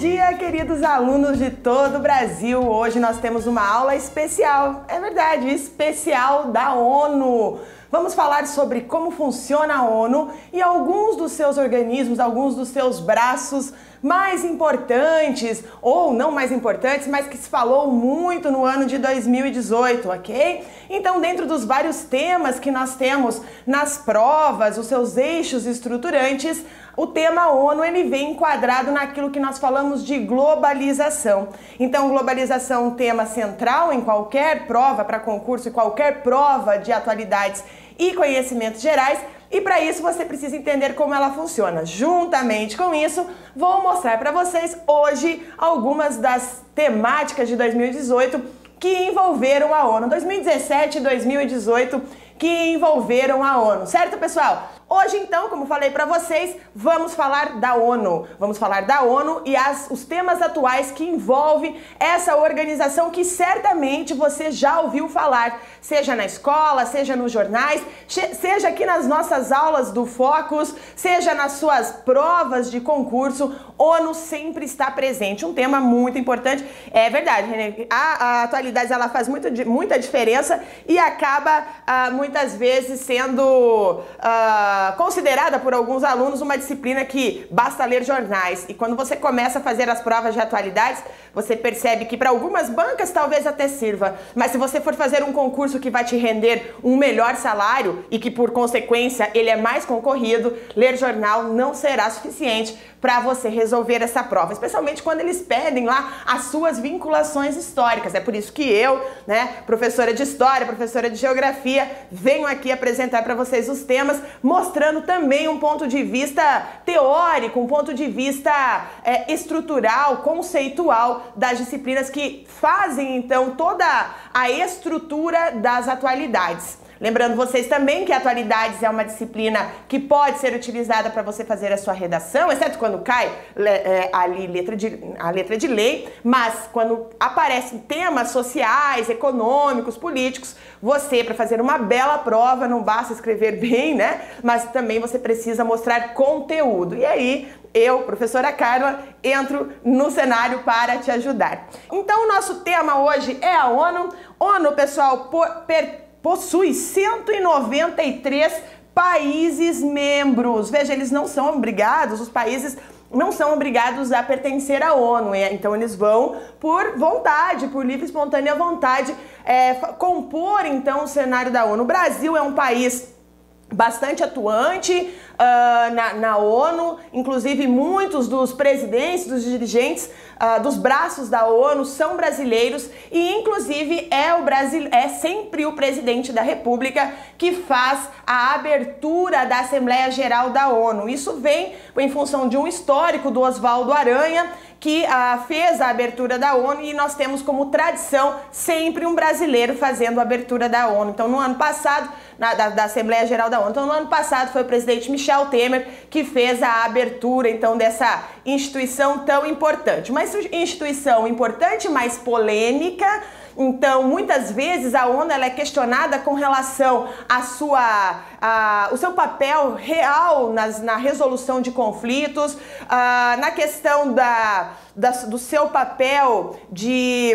dia, queridos alunos de todo o Brasil! Hoje nós temos uma aula especial, é verdade, especial da ONU. Vamos falar sobre como funciona a ONU e alguns dos seus organismos, alguns dos seus braços mais importantes, ou não mais importantes, mas que se falou muito no ano de 2018, ok? Então, dentro dos vários temas que nós temos nas provas, os seus eixos estruturantes, o tema ONU ele vem enquadrado naquilo que nós falamos de globalização. Então, globalização é um tema central em qualquer prova para concurso e qualquer prova de atualidades e conhecimentos gerais. E para isso você precisa entender como ela funciona. Juntamente com isso, vou mostrar para vocês hoje algumas das temáticas de 2018 que envolveram a ONU. 2017 e 2018 que envolveram a ONU, certo, pessoal? Hoje, então, como falei para vocês, vamos falar da ONU. Vamos falar da ONU e as, os temas atuais que envolvem essa organização que certamente você já ouviu falar, seja na escola, seja nos jornais, seja aqui nas nossas aulas do Focus, seja nas suas provas de concurso. ONU sempre está presente. Um tema muito importante. É verdade, René. A, a atualidade ela faz muito, muita diferença e acaba ah, muitas vezes sendo. Ah, considerada por alguns alunos uma disciplina que basta ler jornais. E quando você começa a fazer as provas de atualidades, você percebe que para algumas bancas talvez até sirva, mas se você for fazer um concurso que vai te render um melhor salário e que por consequência ele é mais concorrido, ler jornal não será suficiente para você resolver essa prova, especialmente quando eles pedem lá as suas vinculações históricas. É por isso que eu, né, professora de história, professora de geografia, venho aqui apresentar para vocês os temas, mostrando também um ponto de vista teórico, um ponto de vista é, estrutural, conceitual das disciplinas que fazem então toda a estrutura das atualidades. Lembrando vocês também que atualidades é uma disciplina que pode ser utilizada para você fazer a sua redação, exceto quando cai é, ali letra de, a letra de lei, mas quando aparecem temas sociais, econômicos, políticos, você, para fazer uma bela prova, não basta escrever bem, né? Mas também você precisa mostrar conteúdo. E aí, eu, professora Carla, entro no cenário para te ajudar. Então, o nosso tema hoje é a ONU. ONU, pessoal, por, per, possui 193 países membros. Veja, eles não são obrigados, os países não são obrigados a pertencer à ONU, então eles vão por vontade, por livre e espontânea vontade, é, compor então o cenário da ONU. O Brasil é um país bastante atuante uh, na, na, ONU, inclusive muitos dos presidentes, dos dirigentes uh, dos braços da ONU são brasileiros e inclusive é o Brasil é sempre o presidente da República que faz a abertura da Assembleia Geral da ONU. Isso vem em função de um histórico do Oswaldo Aranha que ah, fez a abertura da ONU e nós temos como tradição sempre um brasileiro fazendo a abertura da ONU. Então, no ano passado, na, da, da, Assembleia Geral da ONU, então no ano passado foi o presidente Michel Temer que fez a abertura então dessa instituição tão importante. Uma instituição importante, mas polêmica então, muitas vezes a ONU é questionada com relação à sua, a, o seu papel real nas, na resolução de conflitos, a, na questão da, da, do seu papel de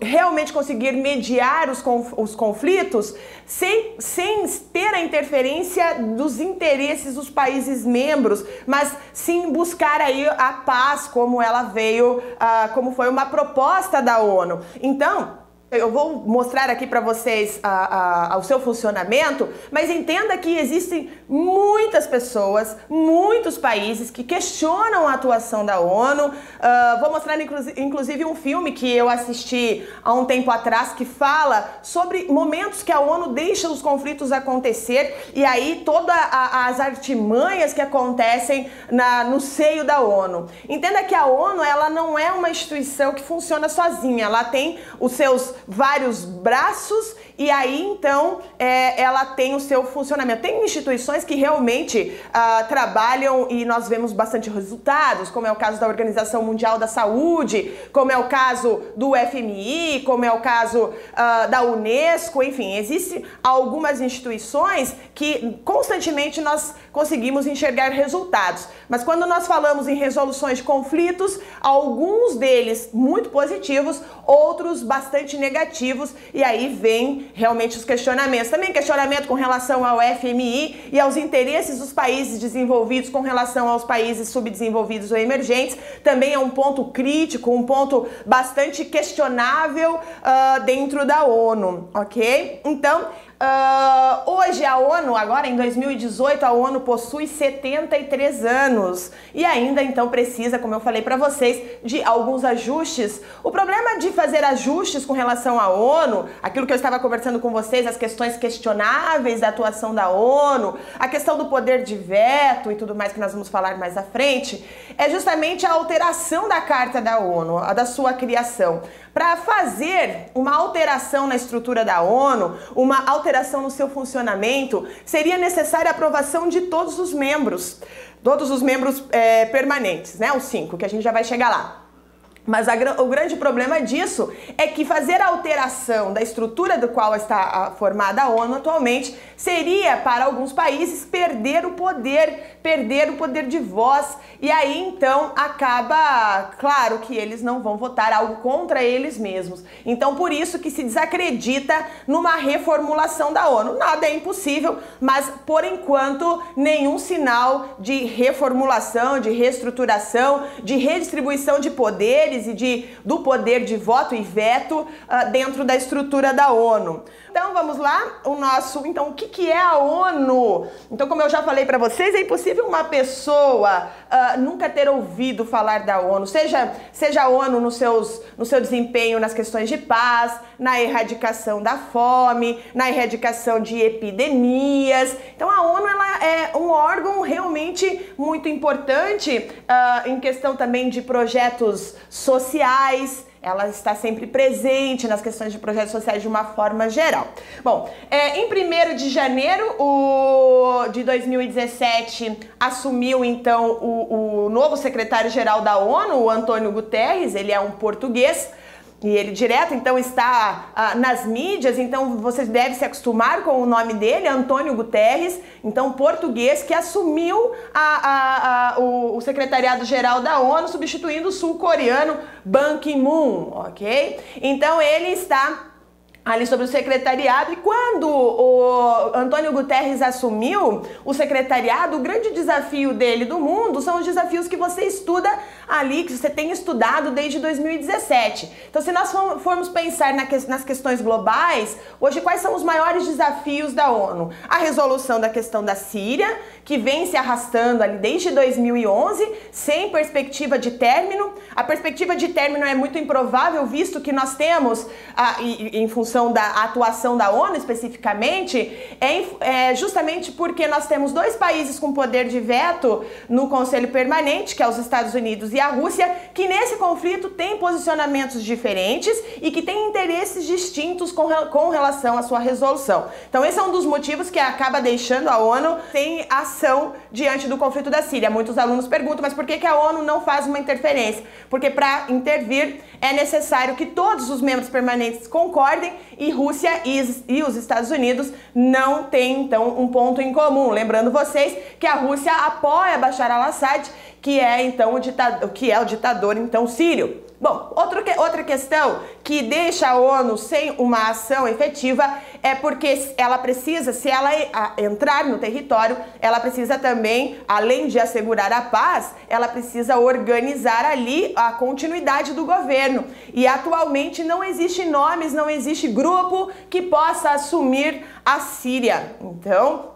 realmente conseguir mediar os, os conflitos sem, sem ter a interferência dos interesses dos países membros, mas sim buscar aí a paz como ela veio, como foi uma proposta da ONU. Então, eu vou mostrar aqui para vocês a, a, o seu funcionamento, mas entenda que existem muitas pessoas, muitos países que questionam a atuação da ONU. Uh, vou mostrar inclusive um filme que eu assisti há um tempo atrás que fala sobre momentos que a ONU deixa os conflitos acontecer e aí todas as artimanhas que acontecem na, no seio da ONU. Entenda que a ONU ela não é uma instituição que funciona sozinha, ela tem os seus vários braços e aí então é, ela tem o seu funcionamento. Tem instituições que realmente uh, trabalham e nós vemos bastante resultados, como é o caso da Organização Mundial da Saúde, como é o caso do FMI, como é o caso uh, da Unesco, enfim, existem algumas instituições que constantemente nós conseguimos enxergar resultados. Mas quando nós falamos em resoluções de conflitos, alguns deles muito positivos, outros bastante negativos, e aí vem realmente os questionamentos. Também questionamento com relação ao FMI e aos interesses dos países desenvolvidos com relação aos países subdesenvolvidos ou emergentes. Também é um ponto crítico, um ponto bastante questionável uh, dentro da ONU, ok? Então, Uh, hoje a ONU, agora em 2018, a ONU possui 73 anos e ainda então precisa, como eu falei para vocês, de alguns ajustes. O problema de fazer ajustes com relação à ONU, aquilo que eu estava conversando com vocês, as questões questionáveis da atuação da ONU, a questão do poder de veto e tudo mais que nós vamos falar mais à frente, é justamente a alteração da Carta da ONU, a da sua criação. Para fazer uma alteração na estrutura da ONU, uma alteração no seu funcionamento, seria necessária a aprovação de todos os membros, todos os membros é, permanentes, né? Os cinco, que a gente já vai chegar lá. Mas a, o grande problema disso é que fazer a alteração da estrutura do qual está formada a ONU atualmente seria, para alguns países, perder o poder, perder o poder de voz. E aí então acaba, claro que eles não vão votar algo contra eles mesmos. Então por isso que se desacredita numa reformulação da ONU. Nada é impossível, mas por enquanto nenhum sinal de reformulação, de reestruturação, de redistribuição de poder poderes de, do poder de voto e veto uh, dentro da estrutura da ONU. Então vamos lá, o nosso, então o que, que é a ONU? Então como eu já falei para vocês, é impossível uma pessoa uh, nunca ter ouvido falar da ONU, seja seja a ONU nos seus, no seu desempenho nas questões de paz, na erradicação da fome, na erradicação de epidemias. Então a ONU ela é um órgão realmente muito importante uh, em questão também de projetos sociais, ela está sempre presente nas questões de projetos sociais de uma forma geral. Bom, é, em 1 de janeiro o, de 2017 assumiu então o, o novo secretário-geral da ONU, o Antônio Guterres, ele é um português. E ele direto então está ah, nas mídias, então vocês devem se acostumar com o nome dele, Antônio Guterres, então português, que assumiu a, a, a, o, o secretariado-geral da ONU, substituindo o sul-coreano Ban Ki-moon, ok? Então ele está ali sobre o secretariado. E quando o Antônio Guterres assumiu o secretariado, o grande desafio dele do mundo são os desafios que você estuda ali, que você tem estudado desde 2017. Então, se nós formos pensar nas questões globais, hoje quais são os maiores desafios da ONU? A resolução da questão da Síria, que vem se arrastando ali desde 2011, sem perspectiva de término. A perspectiva de término é muito improvável, visto que nós temos, ah, em função função da atuação da ONU especificamente, é, é justamente porque nós temos dois países com poder de veto no Conselho Permanente, que é os Estados Unidos e a Rússia, que nesse conflito têm posicionamentos diferentes e que têm interesses distintos com, com relação à sua resolução. Então, esse é um dos motivos que acaba deixando a ONU sem ação diante do conflito da Síria. Muitos alunos perguntam, mas por que, que a ONU não faz uma interferência? Porque para intervir é necessário que todos os membros permanentes concordem e Rússia e os Estados Unidos não têm então um ponto em comum. Lembrando vocês que a Rússia apoia Bashar al-Assad, que é então o ditador, que é o ditador então sírio. Bom, outro que, outra questão que deixa a ONU sem uma ação efetiva é porque ela precisa, se ela entrar no território, ela precisa também, além de assegurar a paz, ela precisa organizar ali a continuidade do governo. E atualmente não existe nomes, não existe grupo que possa assumir a Síria. Então,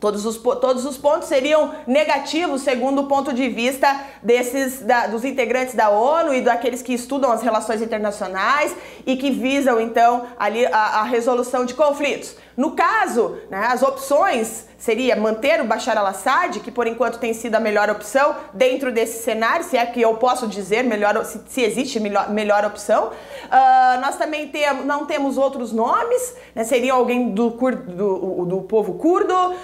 Todos os, todos os pontos seriam negativos, segundo o ponto de vista desses da, dos integrantes da ONU e daqueles que estudam as relações internacionais e que visam então ali a, a resolução de conflitos. No caso, né, as opções seria manter o Bashar al-Assad, que por enquanto tem sido a melhor opção dentro desse cenário, se é que eu posso dizer melhor, se, se existe melhor, melhor opção. Uh, nós também temos, não temos outros nomes, né, seria alguém do, do, do povo curdo uh,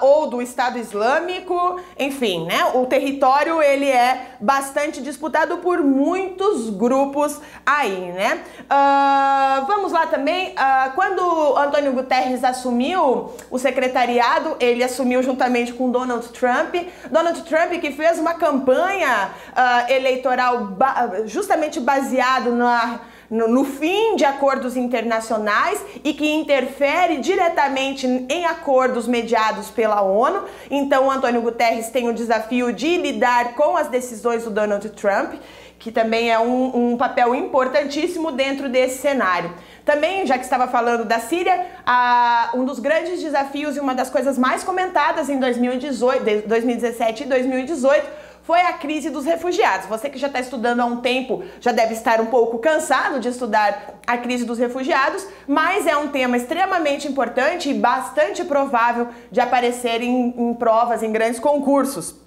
ou do Estado Islâmico, enfim, né, o território ele é bastante disputado por muitos grupos aí, né. Uh, vamos lá também, quando Antônio Guterres assumiu o secretariado ele assumiu juntamente com Donald Trump. Donald Trump que fez uma campanha uh, eleitoral ba justamente baseado na no, no, fim de acordos internacionais e que interfere diretamente em acordos mediados pela ONU. Então, Antônio Guterres tem o desafio de lidar com as decisões do Donald Trump, que também é um, um papel importantíssimo dentro desse cenário. Também, já que estava falando da Síria, a, um dos grandes desafios e uma das coisas mais comentadas em 2018, 2017 e 2018 foi a crise dos refugiados. Você que já está estudando há um tempo já deve estar um pouco cansado de estudar a crise dos refugiados, mas é um tema extremamente importante e bastante provável de aparecer em, em provas, em grandes concursos.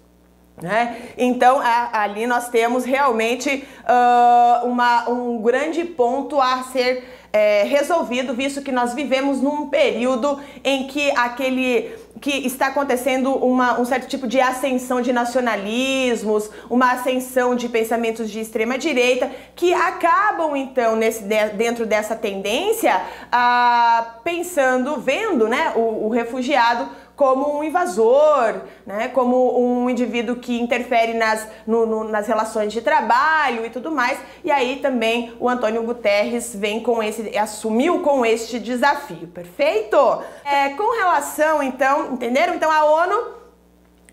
Né? Então a, ali nós temos realmente uh, uma, um grande ponto a ser é, resolvido, visto que nós vivemos num período em que aquele que está acontecendo uma, um certo tipo de ascensão de nacionalismos, uma ascensão de pensamentos de extrema direita, que acabam então nesse, dentro dessa tendência, ah, pensando, vendo né, o, o refugiado como um invasor, né, como um indivíduo que interfere nas, no, no, nas relações de trabalho e tudo mais. E aí também o Antônio Guterres vem com esse, assumiu com este desafio, perfeito? É, com relação, então, entenderam? Então a ONU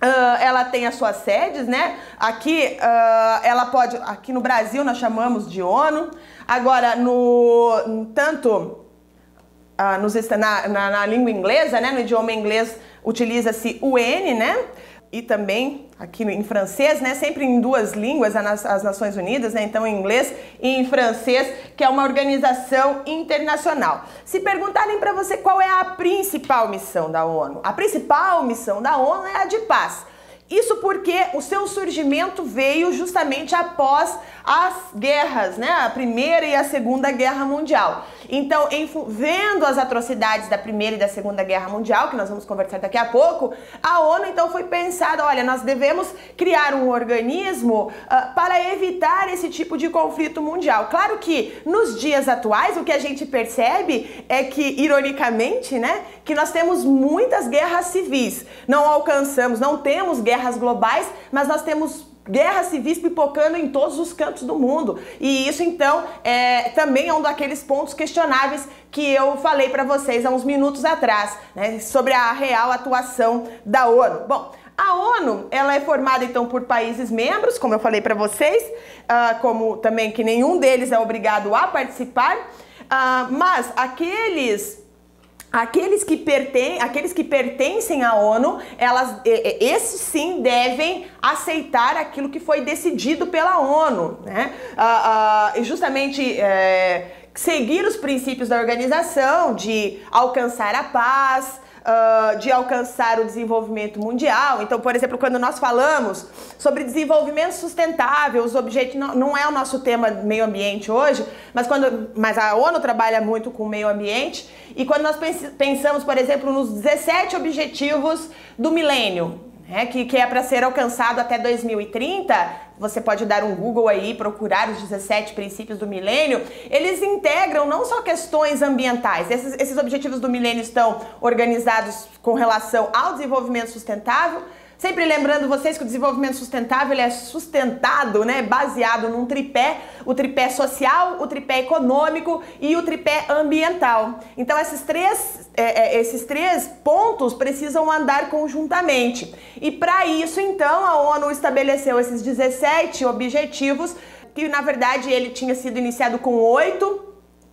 Uh, ela tem as suas sedes, né? Aqui, uh, ela pode. Aqui no Brasil nós chamamos de ONU. Agora, no tanto uh, nos, na, na, na, língua inglesa, né? No idioma inglês, utiliza-se o N, né? E também aqui em francês, né? Sempre em duas línguas, as Nações Unidas, né? Então em inglês e em francês, que é uma organização internacional. Se perguntarem para você qual é a principal missão da ONU, a principal missão da ONU é a de paz. Isso porque o seu surgimento veio justamente após as guerras, né? A Primeira e a Segunda Guerra Mundial. Então, em, vendo as atrocidades da Primeira e da Segunda Guerra Mundial, que nós vamos conversar daqui a pouco, a ONU então foi pensada, olha, nós devemos criar um organismo uh, para evitar esse tipo de conflito mundial. Claro que nos dias atuais o que a gente percebe é que, ironicamente, né, que nós temos muitas guerras civis. Não alcançamos, não temos guerras globais, mas nós temos guerras civis pipocando em todos os cantos do mundo. E isso então é, também é um daqueles pontos questionáveis que eu falei para vocês há uns minutos atrás, né, sobre a real atuação da ONU. Bom, a ONU ela é formada então por países membros, como eu falei para vocês, uh, como também que nenhum deles é obrigado a participar, uh, mas aqueles Aqueles que, perten aqueles que pertencem à ONU, elas, esses sim devem aceitar aquilo que foi decidido pela ONU, né? Ah, ah, justamente é, seguir os princípios da organização de alcançar a paz, uh, de alcançar o desenvolvimento mundial. Então, por exemplo, quando nós falamos sobre desenvolvimento sustentável, os objetivos não, não é o nosso tema meio ambiente hoje, mas quando mas a ONU trabalha muito com o meio ambiente e quando nós pensamos, por exemplo, nos 17 objetivos do milênio, né, que, que é para ser alcançado até 2030, você pode dar um Google aí, procurar os 17 princípios do milênio, eles integram não só questões ambientais, esses, esses objetivos do milênio estão organizados com relação ao desenvolvimento sustentável, Sempre lembrando vocês que o desenvolvimento sustentável é sustentado, né, baseado num tripé, o tripé social, o tripé econômico e o tripé ambiental. Então esses três, é, é esses três pontos precisam andar conjuntamente. E para isso, então, a ONU estabeleceu esses 17 objetivos, que na verdade ele tinha sido iniciado com oito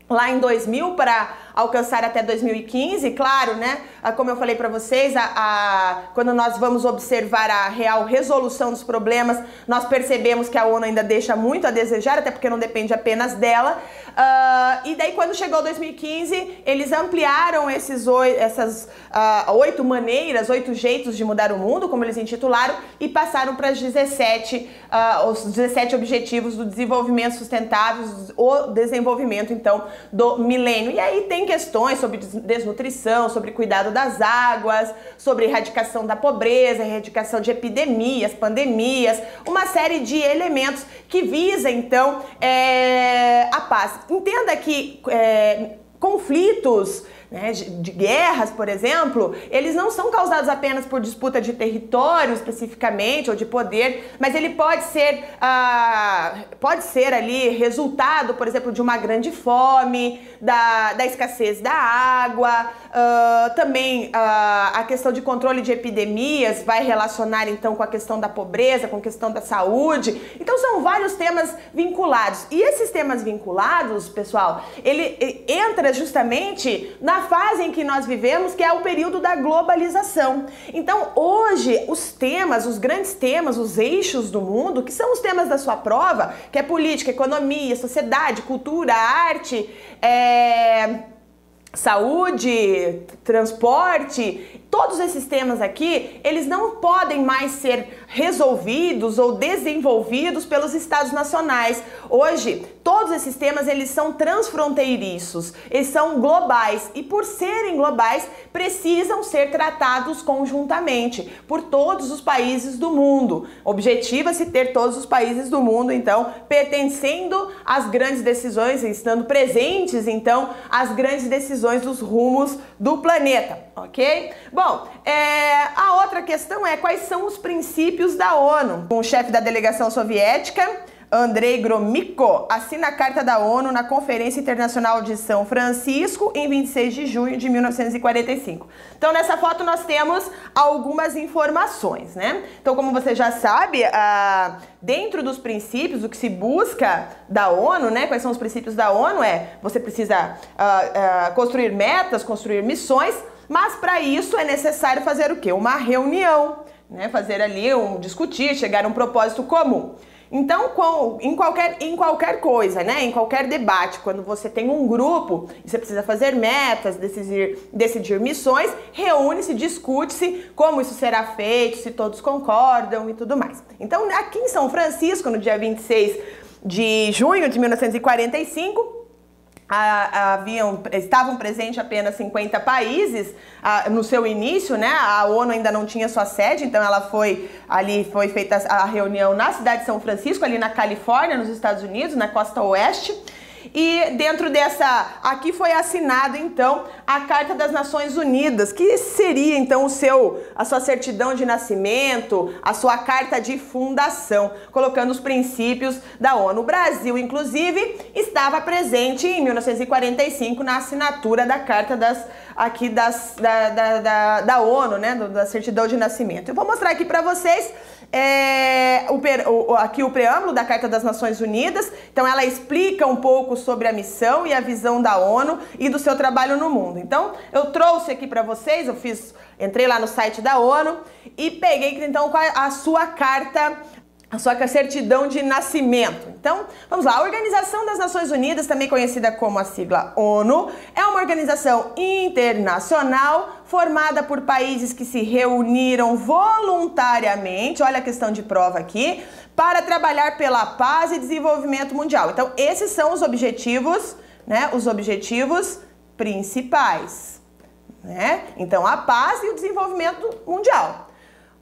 lá em 2000 para alcançar até 2015. Claro, né? Ah, como eu falei para vocês, a, a, quando nós vamos observar a real resolução dos problemas, nós percebemos que a ONU ainda deixa muito a desejar, até porque não depende apenas dela. Uh, e daí, quando chegou 2015, eles ampliaram esses essas uh, oito maneiras, oito jeitos de mudar o mundo, como eles intitularam, e passaram para as 17, uh, os 17 objetivos do desenvolvimento sustentável, o desenvolvimento, então, do milênio. E aí tem questões sobre desnutrição, sobre cuidado das águas, sobre erradicação da pobreza, erradicação de epidemias, pandemias, uma série de elementos que visa, então, é, a paz. Entenda que é, conflitos né, de, guerras, por exemplo, eles não são causados apenas por disputa de território especificamente ou de poder, mas ele pode ser, ah, pode ser ali resultado, por exemplo, de uma grande fome, da, da escassez da água, ah, também ah, a questão de controle de epidemias vai relacionar então com a questão da pobreza, com a questão da saúde. Então são vários temas vinculados. E esses temas vinculados, pessoal, ele entra justamente na fase em que nós vivemos, que é o período da globalização. Então, hoje, os temas, os grandes temas, os eixos do mundo, que são os temas da sua prova, que é política, economia, sociedade, cultura, arte, é saúde, transporte, todos esses temas aqui, eles não podem mais ser resolvidos ou desenvolvidos pelos estados nacionais. Hoje, todos esses temas eles são transfronteiriços, eles são globais e por serem globais, precisam ser tratados conjuntamente por todos os países do mundo. Objetiva-se ter todos os países do mundo, então, pertencendo às grandes decisões, estando presentes, então, às grandes decisões dos rumos do planeta, ok? Bom, é, a outra questão é quais são os princípios da ONU. O chefe da delegação soviética, Andrei Gromyko assina a Carta da ONU na Conferência Internacional de São Francisco em 26 de junho de 1945. Então, nessa foto nós temos algumas informações, né? Então, como você já sabe, ah, dentro dos princípios, o que se busca da ONU, né? Quais são os princípios da ONU? É você precisa ah, ah, construir metas, construir missões, mas para isso é necessário fazer o quê? Uma reunião, né? Fazer ali um discutir, chegar a um propósito comum. Então, com, em, qualquer, em qualquer coisa, né? Em qualquer debate, quando você tem um grupo e você precisa fazer metas, decidir, decidir missões, reúne-se, discute-se como isso será feito, se todos concordam e tudo mais. Então, aqui em São Francisco, no dia 26 de junho de 1945, haviam, estavam presentes apenas 50 países no seu início, né? A ONU ainda não tinha sua sede, então ela foi ali foi feita a reunião na cidade de São Francisco, ali na Califórnia, nos Estados Unidos, na costa oeste. E dentro dessa, aqui foi assinado então a Carta das Nações Unidas, que seria então o seu, a sua certidão de nascimento, a sua carta de fundação, colocando os princípios da ONU. O Brasil, inclusive, estava presente em 1945 na assinatura da Carta das aqui das, da, da, da, da ONU, né, da certidão de nascimento. Eu vou mostrar aqui para vocês é, o, o, aqui o preâmbulo da Carta das Nações Unidas. Então, ela explica um pouco sobre a missão e a visão da ONU e do seu trabalho no mundo. Então, eu trouxe aqui para vocês, eu fiz, entrei lá no site da ONU e peguei então a sua carta a sua certidão de nascimento. Então, vamos lá. A Organização das Nações Unidas, também conhecida como a sigla ONU, é uma organização internacional formada por países que se reuniram voluntariamente, olha a questão de prova aqui, para trabalhar pela paz e desenvolvimento mundial. Então, esses são os objetivos, né? Os objetivos principais, né? Então, a paz e o desenvolvimento mundial.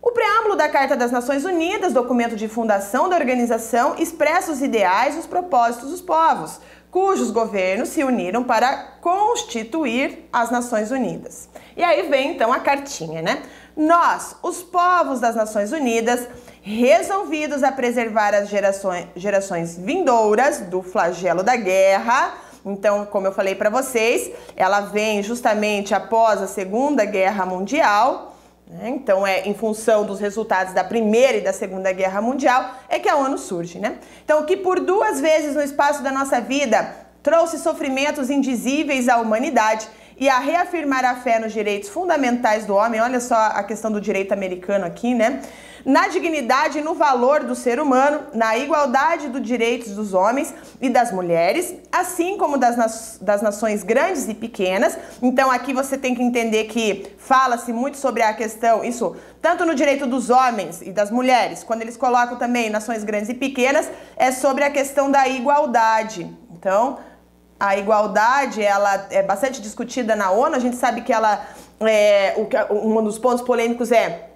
O preâmbulo da Carta das Nações Unidas, documento de fundação da organização, expressa os ideais e os propósitos dos povos, cujos governos se uniram para constituir as Nações Unidas. E aí vem então a cartinha, né? Nós, os povos das Nações Unidas, resolvidos a preservar as gerações, gerações vindouras do flagelo da guerra, então, como eu falei para vocês, ela vem justamente após a Segunda Guerra Mundial né? Então, é em função dos resultados da Primeira e da Segunda Guerra Mundial é que a ONU surge. Né? Então, que por duas vezes no espaço da nossa vida trouxe sofrimentos indizíveis à humanidade e a reafirmar a fé nos direitos fundamentais do homem. Olha só a questão do direito americano aqui, né? Na dignidade e no valor do ser humano, na igualdade dos direitos dos homens e das mulheres, assim como das, das nações grandes e pequenas. Então aqui você tem que entender que fala-se muito sobre a questão, isso tanto no direito dos homens e das mulheres, quando eles colocam também nações grandes e pequenas, é sobre a questão da igualdade. Então, a igualdade ela é bastante discutida na ONU. A gente sabe que ela é, um dos pontos polêmicos é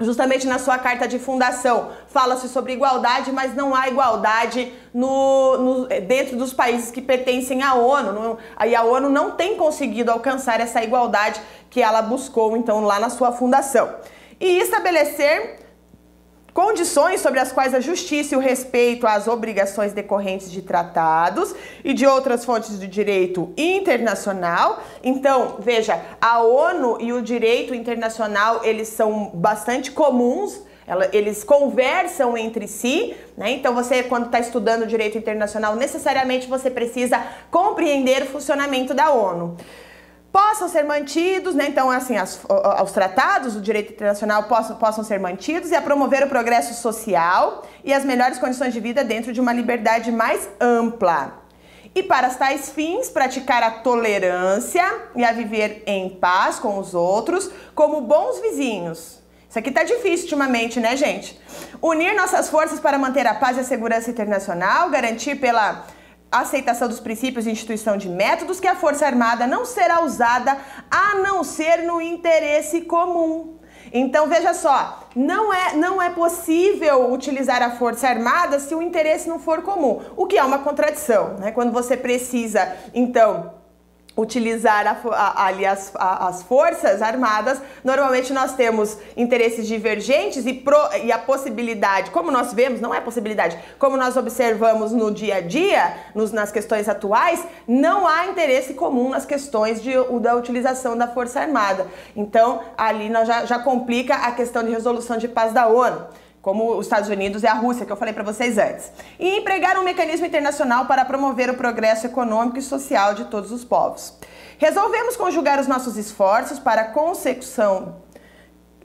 justamente na sua carta de fundação fala-se sobre igualdade, mas não há igualdade no, no, dentro dos países que pertencem à ONU. Não, aí a ONU não tem conseguido alcançar essa igualdade que ela buscou então lá na sua fundação e estabelecer condições sobre as quais a justiça e o respeito às obrigações decorrentes de tratados e de outras fontes de direito internacional. Então, veja, a ONU e o direito internacional, eles são bastante comuns, eles conversam entre si, né? Então você, quando está estudando direito internacional, necessariamente você precisa compreender o funcionamento da ONU possam ser mantidos, né? Então, assim, as, os tratados do direito internacional possam, possam ser mantidos e a promover o progresso social e as melhores condições de vida dentro de uma liberdade mais ampla. E para tais fins, praticar a tolerância e a viver em paz com os outros como bons vizinhos. Isso aqui tá difícil ultimamente, né, gente? Unir nossas forças para manter a paz e a segurança internacional, garantir pela aceitação dos princípios e instituição de métodos que a Força Armada não será usada a não ser no interesse comum. Então veja só, não é, não é possível utilizar a Força Armada se o interesse não for comum, o que é uma contradição, né? Quando você precisa, então, utilizar a, a, ali as, a, as forças armadas, normalmente nós temos interesses divergentes e, pro, e a possibilidade, como nós vemos, não é possibilidade, como nós observamos no dia a dia, nos, nas questões atuais, não há interesse comum nas questões de, da utilização da força armada. Então, ali nós já, já complica a questão de resolução de paz da ONU como os Estados Unidos e a Rússia, que eu falei para vocês antes, e empregar um mecanismo internacional para promover o progresso econômico e social de todos os povos. Resolvemos conjugar os nossos esforços para a consecução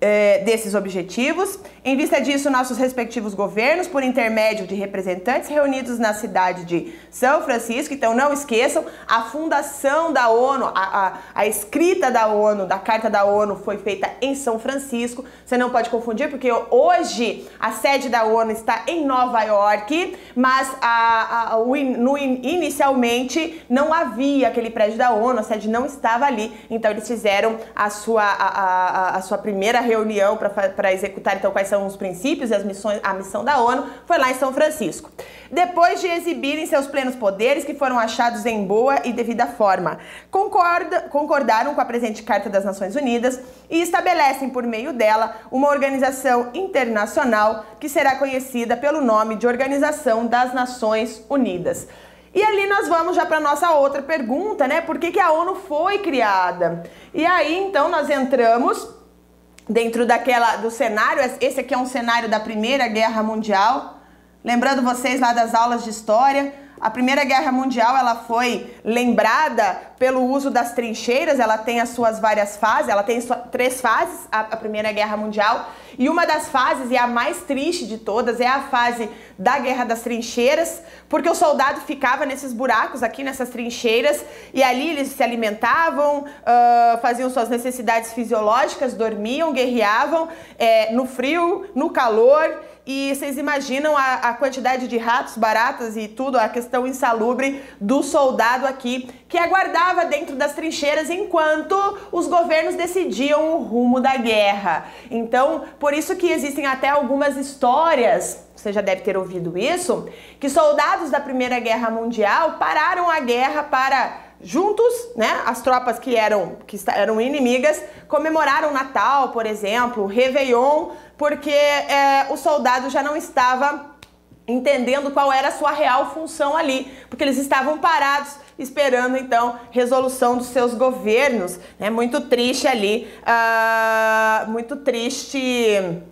é, desses objetivos. Em vista disso, nossos respectivos governos, por intermédio de representantes reunidos na cidade de São Francisco, então não esqueçam, a fundação da ONU, a, a, a escrita da ONU, da Carta da ONU, foi feita em São Francisco. Você não pode confundir, porque hoje a sede da ONU está em Nova York, mas a, o, no, inicialmente não havia aquele prédio da ONU, a sede não estava ali, então eles fizeram a sua, a, a, sua primeira reunião para executar então quais são os princípios e as missões, a missão da ONU foi lá em São Francisco. Depois de exibirem seus plenos poderes, que foram achados em boa e devida forma, concorda, concordaram com a presente Carta das Nações Unidas e estabelecem por meio dela uma organização internacional que será conhecida pelo nome de Organização das Nações Unidas. E ali nós vamos já para nossa outra pergunta, né? Por que, que a ONU foi criada? E aí então nós entramos dentro daquela do cenário, esse aqui é um cenário da Primeira Guerra Mundial. Lembrando vocês lá das aulas de história, a Primeira Guerra Mundial ela foi lembrada pelo uso das trincheiras, ela tem as suas várias fases, ela tem três fases, a, a Primeira Guerra Mundial, e uma das fases, e a mais triste de todas, é a fase da Guerra das Trincheiras, porque o soldado ficava nesses buracos aqui, nessas trincheiras, e ali eles se alimentavam, uh, faziam suas necessidades fisiológicas, dormiam, guerreavam é, no frio, no calor, e vocês imaginam a, a, quantidade de ratos, baratas e tudo, a questão insalubre do soldado aqui que aguardava dentro das trincheiras enquanto os governos decidiam o rumo da guerra. Então, por isso que existem até algumas histórias, você já deve ter ouvido isso, que soldados da Primeira Guerra Mundial pararam a guerra para juntos, né? As tropas que eram que eram inimigas comemoraram Natal, por exemplo, Réveillon, porque é, o soldado já não estava entendendo qual era a sua real função ali, porque eles estavam parados esperando então resolução dos seus governos, né? Muito triste ali, uh, muito triste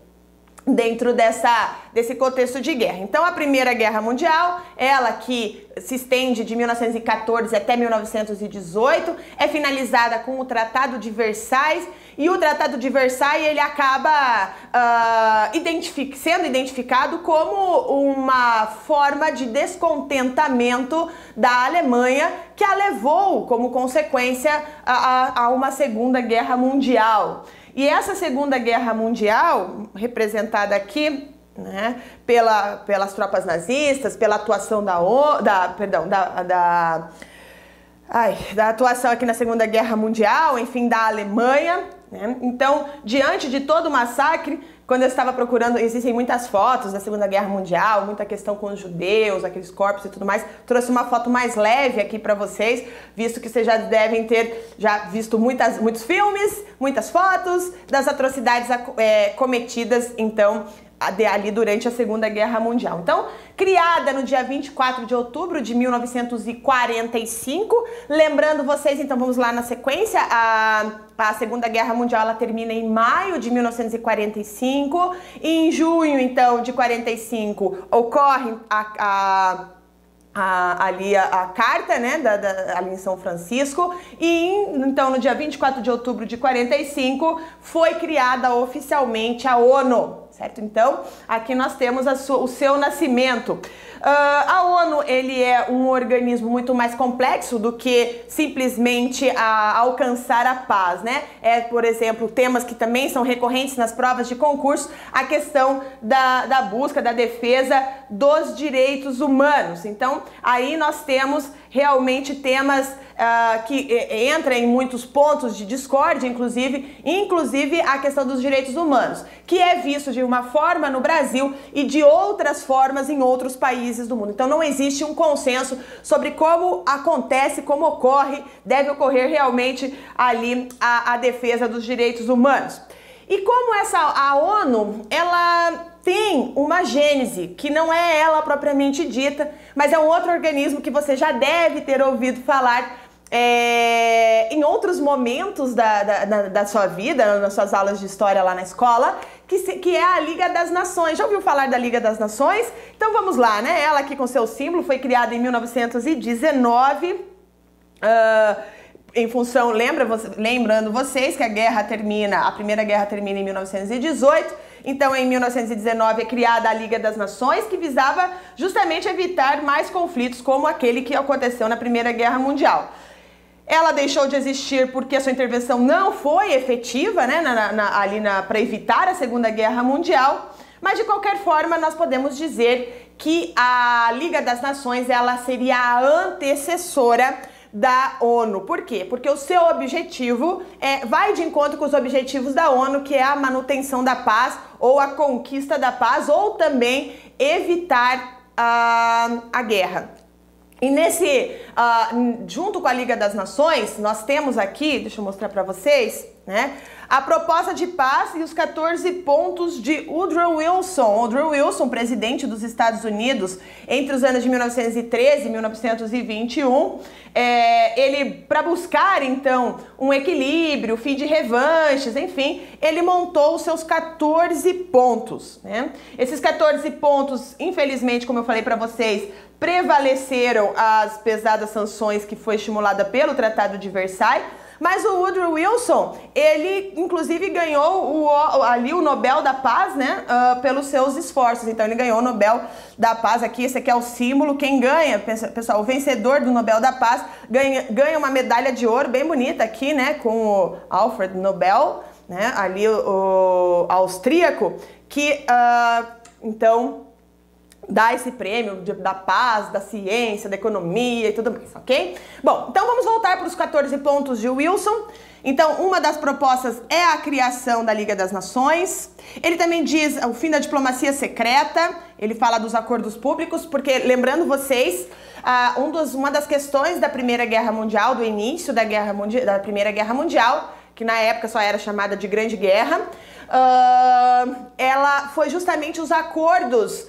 dentro dessa, desse contexto de guerra. Então, a Primeira Guerra Mundial, ela que se estende de 1914 até 1918, é finalizada com o Tratado de Versailles e o Tratado de Versailles ele acaba uh, identific sendo identificado como uma forma de descontentamento da Alemanha que a levou como consequência a, a, a uma Segunda Guerra Mundial. E essa Segunda Guerra Mundial, representada aqui né, pela, pelas tropas nazistas, pela atuação da, da, perdão, da, da, ai, da atuação aqui na Segunda Guerra Mundial, enfim, da Alemanha. Né? Então, diante de todo o massacre, quando eu estava procurando, existem muitas fotos da Segunda Guerra Mundial, muita questão com os judeus, aqueles corpos e tudo mais. Trouxe uma foto mais leve aqui para vocês, visto que vocês já devem ter já visto muitas, muitos filmes, muitas fotos das atrocidades é, cometidas, então, ali durante a Segunda Guerra Mundial. Então, criada no dia 24 de outubro de 1945, lembrando vocês, então vamos lá na sequência, a, a Segunda Guerra Mundial ela termina em maio de 1945, e em junho, então, de 45, ocorre a, a a, ali a, a, carta, né, da, da, ali em São Francisco, e então no dia 24 de outubro de 45 foi criada oficialmente a ONU, certo? Então, aqui nós temos sua, o seu nascimento. Uh, a ONU ele é um organismo muito mais complexo do que simplesmente a, alcançar a paz, né? É, por exemplo, temas que também são recorrentes nas provas de concurso, a questão da, da busca, da defesa dos direitos humanos. Então, aí nós temos realmente temas uh, que entram em muitos pontos de discórdia, inclusive, inclusive a questão dos direitos humanos, que é visto de uma forma no Brasil e de outras formas em outros países do mundo. Então não existe um consenso sobre como acontece, como ocorre, deve ocorrer realmente ali a, a defesa dos direitos humanos. E como essa a ONU, ela tem uma gênese, que não é ela propriamente dita, mas é um outro organismo que você já deve ter ouvido falar é, em outros momentos da, da, da, sua vida, nas suas aulas de história lá na escola, que, se, que é a Liga das Nações. Já ouviu falar da Liga das Nações? Então vamos lá, né? Ela aqui com seu símbolo foi criada em 1919. Uh, em função, lembra, lembrando vocês que a guerra termina, a primeira guerra termina em 1918, então em 1919 é criada a Liga das Nações, que visava justamente evitar mais conflitos como aquele que aconteceu na Primeira Guerra Mundial. Ela deixou de existir porque a sua intervenção não foi efetiva, né, na, na, ali para evitar a Segunda Guerra Mundial. Mas de qualquer forma, nós podemos dizer que a Liga das Nações ela seria a antecessora da ONU. Por quê? Porque o seu objetivo é, vai de encontro com os objetivos da ONU, que é a manutenção da paz ou a conquista da paz, ou também evitar uh, a guerra. E nesse, uh, junto com a Liga das Nações, nós temos aqui, deixa eu mostrar para vocês, né? A proposta de paz e os 14 pontos de Woodrow Wilson. Woodrow Wilson, presidente dos Estados Unidos entre os anos de 1913 e 1921, é, ele, para buscar então um equilíbrio, fim de revanches, enfim, ele montou os seus 14 pontos. Né? Esses 14 pontos, infelizmente, como eu falei para vocês, prevaleceram as pesadas sanções que foi estimulada pelo Tratado de Versailles mas o Woodrow Wilson, ele inclusive ganhou o, ali o Nobel da Paz, né, uh, pelos seus esforços. Então ele ganhou o Nobel da Paz aqui, esse aqui é o símbolo. Quem ganha, pessoal, o vencedor do Nobel da Paz ganha, ganha uma medalha de ouro bem bonita aqui, né, com o Alfred Nobel, né, ali o, o austríaco, que uh, então dar esse prêmio de, da paz, da ciência, da economia e tudo mais, ok? Bom, então vamos voltar para os 14 pontos de Wilson. Então, uma das propostas é a criação da Liga das Nações. Ele também diz o fim da diplomacia secreta, ele fala dos acordos públicos, porque, lembrando vocês, uh, um dos, uma das questões da Primeira Guerra Mundial, do início da, Guerra Mundi da Primeira Guerra Mundial, que na época só era chamada de Grande Guerra, uh, ela foi justamente os acordos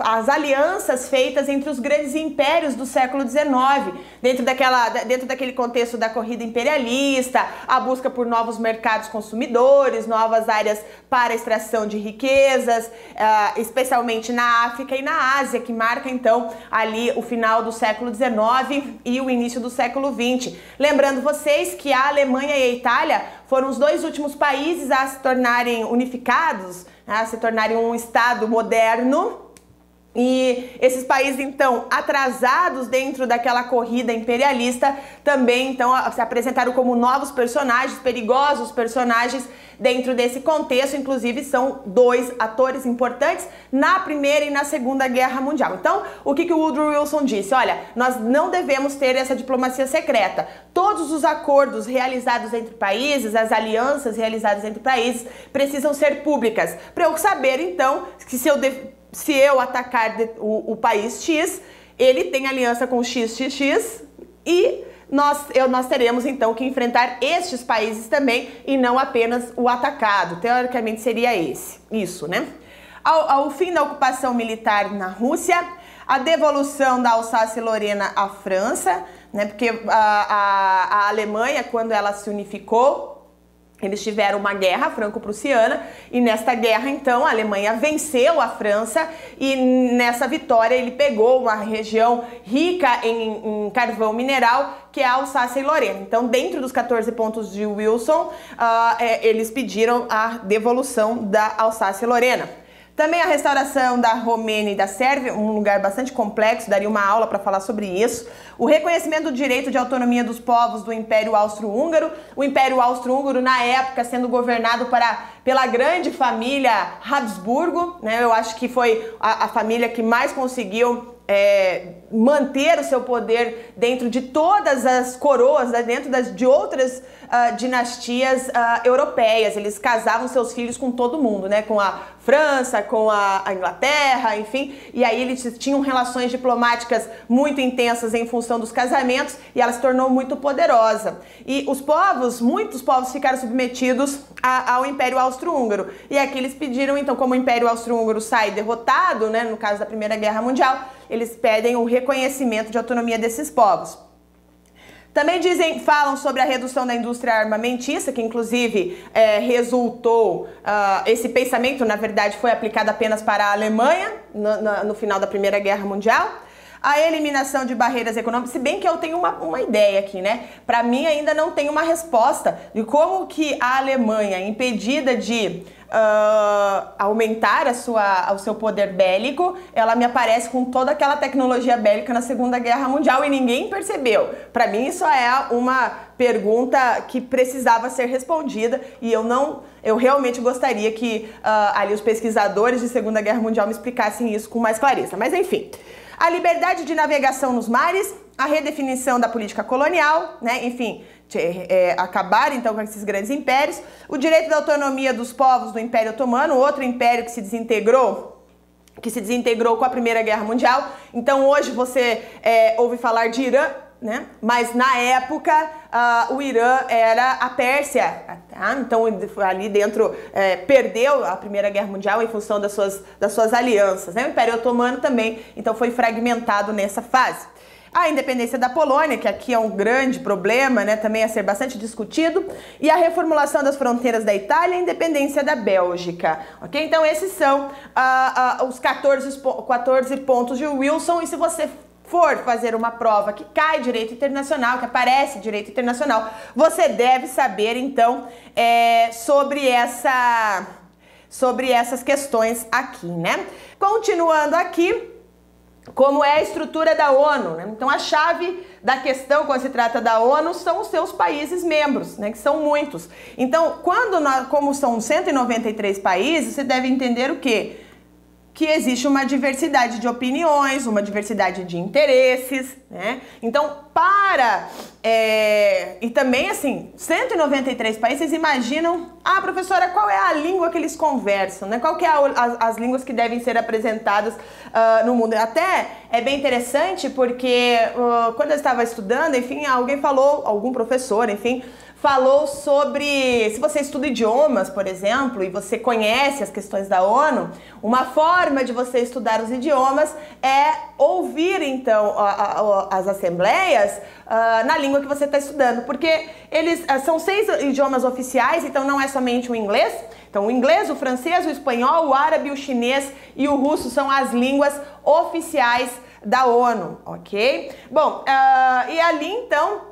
as alianças feitas entre os grandes impérios do século XIX, dentro, daquela, dentro daquele contexto da corrida imperialista, a busca por novos mercados consumidores, novas áreas para extração de riquezas, uh, especialmente na África e na Ásia, que marca então ali o final do século XIX e o início do século XX. Lembrando vocês que a Alemanha e a Itália foram os dois últimos países a se tornarem unificados, a se tornarem um Estado moderno e esses países, então, atrasados dentro daquela corrida imperialista, também então se apresentaram como novos personagens, perigosos personagens dentro desse contexto. Inclusive, são dois atores importantes na Primeira e na Segunda Guerra Mundial. Então, o que, que o Woodrow Wilson disse? Olha, nós não devemos ter essa diplomacia secreta. Todos os acordos realizados entre países, as alianças realizadas entre países, precisam ser públicas. Para eu saber, então, que se eu se eu atacar o, o país X, ele tem aliança com XXX e nós, eu, nós teremos então que enfrentar estes países também e não apenas o atacado. Teoricamente seria esse, isso, né? Ao, ao fim da ocupação militar na Rússia, a devolução da Alsácia-Lorena à França, né? Porque a, a, a Alemanha, quando ela se unificou, eles tiveram uma guerra franco-prussiana e nesta guerra, então, a Alemanha venceu a França e nessa vitória ele pegou uma região rica em, em carvão mineral que é a Alsácia e Lorena. Então, dentro dos 14 pontos de Wilson, uh, é, eles pediram a devolução da Alsácia e Lorena. Também a restauração da Romênia e da Sérvia, um lugar bastante complexo, daria uma aula para falar sobre isso. O reconhecimento do direito de autonomia dos povos do Império Austro-Húngaro. O Império Austro-Húngaro, na época, sendo governado para, pela grande família Habsburgo, né? Eu acho que foi a, a família que mais conseguiu é, manter o seu poder dentro de todas as coroas, né, dentro das, de outras uh, dinastias uh, europeias. Eles casavam seus filhos com todo mundo, né? Com a França, com a, a, Inglaterra, enfim. E aí eles tinham relações diplomáticas muito intensas em função dos casamentos e ela se tornou muito poderosa. E os povos, muitos povos ficaram submetidos a, ao Império Austro-Húngaro. E aqui eles pediram, então, como o Império Austro-Húngaro sai derrotado, né? No caso da Primeira Guerra Mundial, eles pedem o reconhecimento de autonomia desses povos. Também dizem, falam sobre a redução da indústria armamentista, que inclusive é, resultou, uh, esse pensamento na verdade foi aplicado apenas para a Alemanha no, no, no final da Primeira Guerra Mundial a eliminação de barreiras econômicas, se bem que eu tenho uma, uma ideia aqui, né? Para mim ainda não tem uma resposta de como que a Alemanha, impedida de uh, aumentar a sua, o seu poder bélico, ela me aparece com toda aquela tecnologia bélica na Segunda Guerra Mundial e ninguém percebeu. Para mim, isso é uma pergunta que precisava ser respondida e eu não, eu realmente gostaria que uh, ali os pesquisadores de Segunda Guerra Mundial me explicassem isso com mais clareza. Mas enfim, a liberdade de navegação nos mares, a redefinição da política colonial, né? Enfim, é, acabar então com esses grandes impérios, o direito da autonomia dos povos do Império Otomano, outro império que se desintegrou que se desintegrou com a Primeira Guerra Mundial. Então hoje você é, ouve falar de Irã, né? Mas na época uh, o Irã era a Pérsia, tá? Então ali dentro é, perdeu a Primeira Guerra Mundial em função das suas, das suas alianças. Né? O Império Otomano também, então foi fragmentado nessa fase. A independência da Polônia, que aqui é um grande problema, né, também a ser bastante discutido, e a reformulação das fronteiras da Itália e a independência da Bélgica. Ok? Então, esses são uh, uh, os 14, 14 pontos de Wilson, e se você for fazer uma prova que cai direito internacional, que aparece direito internacional, você deve saber então é, sobre essa sobre essas questões aqui, né? Continuando aqui, como é a estrutura da ONU. Né? Então, a chave da questão quando se trata da ONU são os seus países membros, né? que são muitos. Então, quando nós, como são 193 países, você deve entender o quê? Que existe uma diversidade de opiniões, uma diversidade de interesses, né? Então, para. É, e também, assim, 193 países imaginam, ah, professora, qual é a língua que eles conversam, né? Qual que é a, as, as, línguas que devem ser apresentadas uh, no mundo? Até é bem interessante porque uh, quando eu estava estudando, enfim, alguém falou, algum professor, enfim, falou sobre, se você estuda idiomas, por exemplo, e você conhece as questões da ONU, uma forma de você estudar os idiomas é ouvir então a, a, as assembleias uh, na língua que você está estudando, porque eles uh, são seis idiomas oficiais, então não é somente o inglês. Então, o inglês, o francês, o espanhol, o árabe, o chinês e o russo são as línguas oficiais da ONU, ok? Bom, uh, e ali então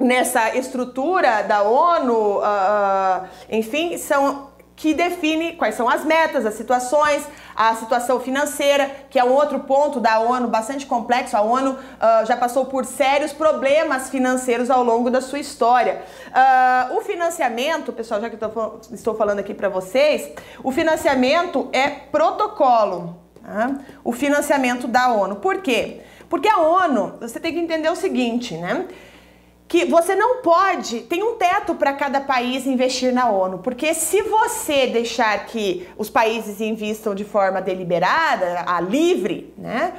nessa estrutura da ONU, uh, enfim, são que define quais são as metas, as situações, a situação financeira, que é um outro ponto da ONU bastante complexo. A ONU uh, já passou por sérios problemas financeiros ao longo da sua história. Uh, o financiamento, pessoal, já que eu estou falando aqui para vocês, o financiamento é protocolo. Tá? O financiamento da ONU. Por quê? Porque a ONU, você tem que entender o seguinte, né? Que você não pode, tem um teto para cada país investir na ONU, porque se você deixar que os países investam de forma deliberada, a livre, né,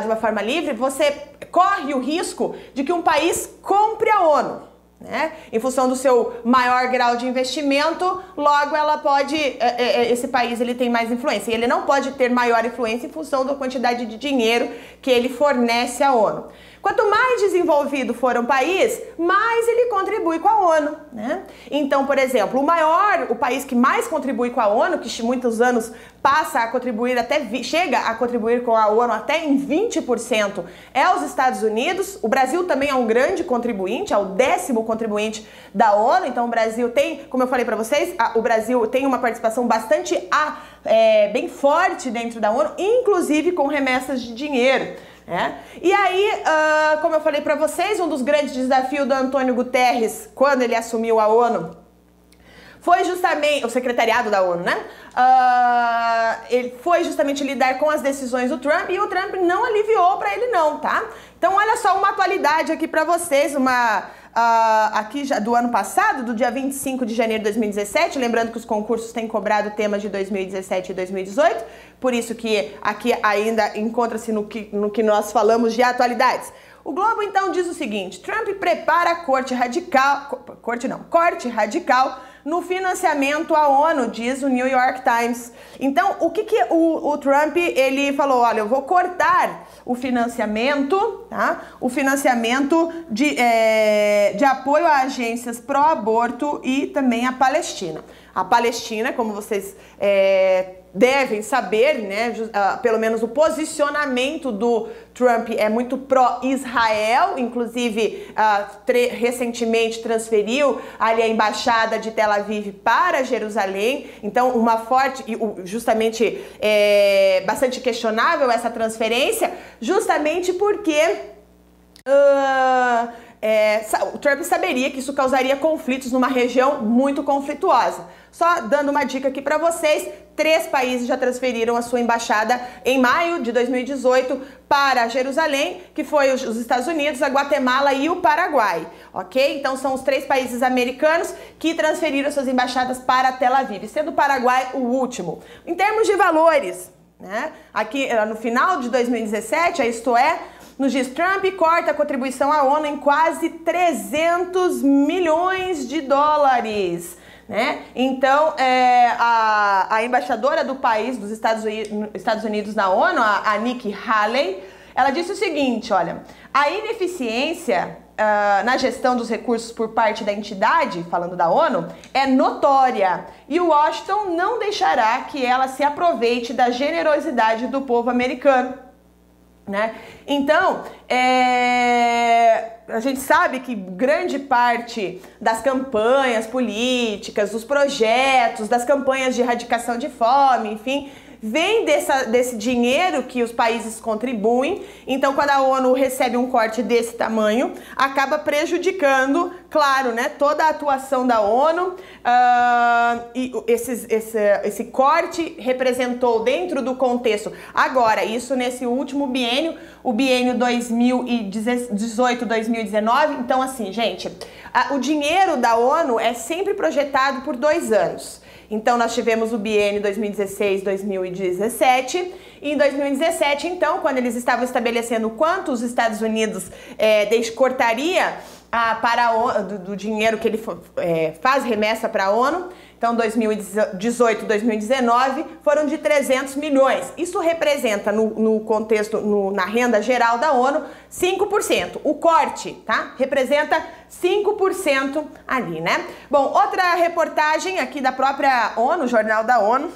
de uma forma livre, você corre o risco de que um país compre a ONU. Né? Em função do seu maior grau de investimento, logo ela pode, é, é, é, esse país ele tem mais influência. E ele não pode ter maior influência em função da quantidade de dinheiro que ele fornece à ONU. Quanto mais desenvolvido for um país, mais ele contribui com a ONU. Né? Então, por exemplo, o maior, o país que mais contribui com a ONU, que muitos anos passa a contribuir até chega a contribuir com a ONU até em 20%, é os Estados Unidos. O Brasil também é um grande contribuinte, é o décimo contribuinte da ONU. Então, o Brasil tem, como eu falei para vocês, a, o Brasil tem uma participação bastante a, é, bem forte dentro da ONU, inclusive com remessas de dinheiro. É. E aí, uh, como eu falei para vocês, um dos grandes desafios do Antônio Guterres quando ele assumiu a ONU foi justamente o secretariado da ONU, né? Uh, ele foi justamente lidar com as decisões do Trump e o Trump não aliviou para ele não, tá? Então olha só uma atualidade aqui para vocês, uma uh, aqui já do ano passado, do dia 25 de janeiro de 2017, lembrando que os concursos têm cobrado temas de 2017 e 2018, por isso que aqui ainda encontra-se no que, no que nós falamos de atualidades. O Globo então diz o seguinte: Trump prepara corte radical, corte não, corte radical no financiamento à ONU, diz o New York Times. Então, o que, que o, o Trump ele falou? Olha, eu vou cortar o financiamento, tá? O financiamento de, é, de apoio a agências pró-aborto e também a Palestina. A Palestina, como vocês é, devem saber, né, uh, pelo menos o posicionamento do Trump é muito pró-Israel, inclusive uh, recentemente transferiu ali a embaixada de Tel Aviv para Jerusalém, então uma forte, justamente é, bastante questionável essa transferência, justamente porque uh, é, o Trump saberia que isso causaria conflitos numa região muito conflituosa. Só dando uma dica aqui para vocês, três países já transferiram a sua embaixada em maio de 2018 para Jerusalém, que foi os Estados Unidos, a Guatemala e o Paraguai, ok? Então são os três países americanos que transferiram suas embaixadas para Tel Aviv, sendo o Paraguai o último. Em termos de valores, né? Aqui eh, no final de 2017, isto é, nos diz Trump corta a contribuição à ONU em quase 300 milhões de dólares. Né? Então, é, a, a, embaixadora do país, dos Estados Unidos, Estados Unidos na ONU, a, a Nikki Haley, ela disse o seguinte: olha, a ineficiência uh, na gestão dos recursos por parte da entidade, falando da ONU, é notória e Washington não deixará que ela se aproveite da generosidade do povo americano. Né? Então, é... a gente sabe que grande parte das campanhas políticas, dos projetos, das campanhas de erradicação de fome, enfim, vem dessa, desse dinheiro que os países contribuem. Então, quando a ONU recebe um corte desse tamanho, acaba prejudicando, claro, né, toda a atuação da ONU. Uh, e esses, esse, esse corte representou dentro do contexto. Agora, isso nesse último biênio, o biênio 2018-2019. Então, assim, gente, a, o dinheiro da ONU é sempre projetado por dois anos. Então nós tivemos o biênio 2016-2017. E em 2017, então, quando eles estavam estabelecendo quanto os Estados Unidos é, cortaria a, para a, do, do, dinheiro que ele é, faz remessa para a ONU, então, 2018, 2019 foram de 300 milhões. Isso representa, no, no contexto, no, na renda geral da ONU, 5%. O corte, tá? Representa 5% ali, né? Bom, outra reportagem aqui da própria ONU, Jornal da ONU.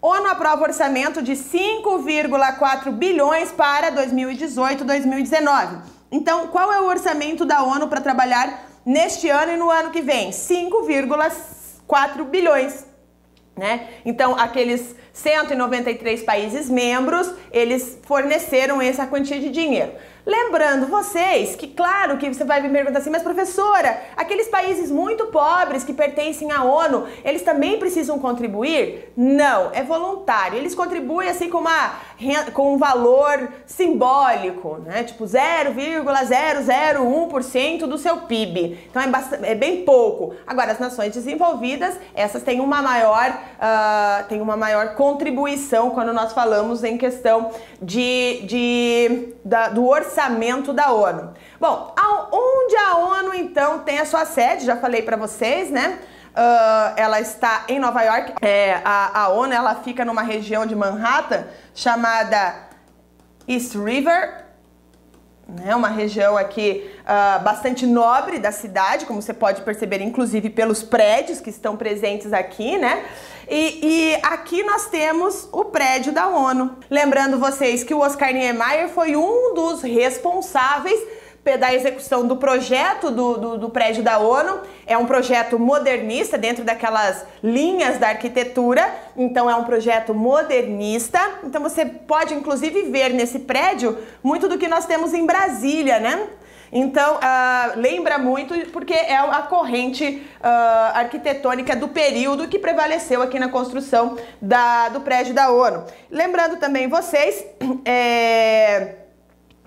ONU aprova orçamento de 5,4 bilhões para 2018-2019. Então, qual é o orçamento da ONU para trabalhar neste ano e no ano que vem? 5,4 4 bilhões. Né? Então, aqueles 193 países membros, eles forneceram essa quantia de dinheiro. Lembrando vocês que, claro, que você vai me perguntar assim, mas professora, aqueles países muito pobres que pertencem à ONU, eles também precisam contribuir? Não, é voluntário. Eles contribuem assim com, uma, com um valor simbólico, né? Tipo 0,001% do seu PIB. Então é, bastante, é bem pouco. Agora, as nações desenvolvidas, essas têm uma maior, uh, têm uma maior contribuição quando nós falamos em questão de, de, da, do orçamento orçamento da ONU. Bom, onde a ONU então tem a sua sede, já falei para vocês, né? Uh, ela está em Nova York. É, a, a ONU ela fica numa região de Manhattan chamada East River, né, uma região aqui uh, bastante nobre da cidade, como você pode perceber, inclusive pelos prédios que estão presentes aqui, né? E, e, aqui nós temos o prédio da ONU. Lembrando vocês que o Oscar Niemeyer foi um dos responsáveis da execução do projeto do, do, do, prédio da ONU. É um projeto modernista dentro daquelas linhas da arquitetura, então é um projeto modernista. Então você pode inclusive ver nesse prédio muito do que nós temos em Brasília, né? Então, uh, lembra muito porque é a corrente uh, arquitetônica do período que prevaleceu aqui na construção da, do prédio da ONU. Lembrando também vocês. É,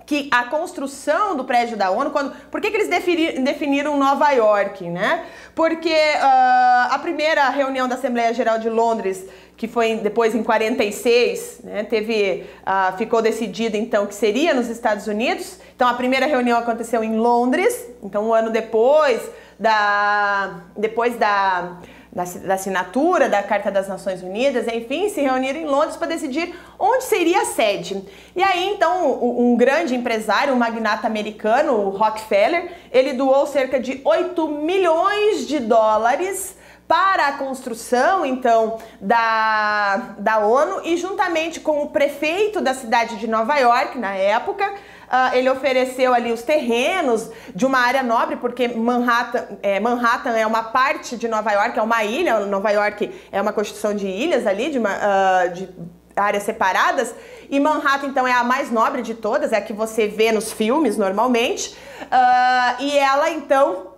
que a construção do prédio da ONU, quando, por que, que eles definiram, definiram Nova York, né? Porque uh, a primeira reunião da Assembleia Geral de Londres, que foi depois em 46, né, teve, uh, ficou decidido então que seria nos Estados Unidos. Então a primeira reunião aconteceu em Londres, então um ano depois da, depois da da, da assinatura da Carta das Nações Unidas, enfim, se reuniram em Londres para decidir onde seria a sede. E aí, então, um grande empresário, um magnata americano, o Rockefeller, ele doou cerca de 8 milhões de dólares para a construção, então, da, da ONU e juntamente com o prefeito da cidade de Nova York, na época, uh, ele ofereceu ali os terrenos de uma área nobre, porque Manhattan é, Manhattan é uma parte de Nova York, é uma ilha, Nova York é uma constituição de ilhas ali, de, uma, uh, de áreas separadas, e Manhattan então é a mais nobre de todas, é a que você vê nos filmes normalmente, uh, e ela então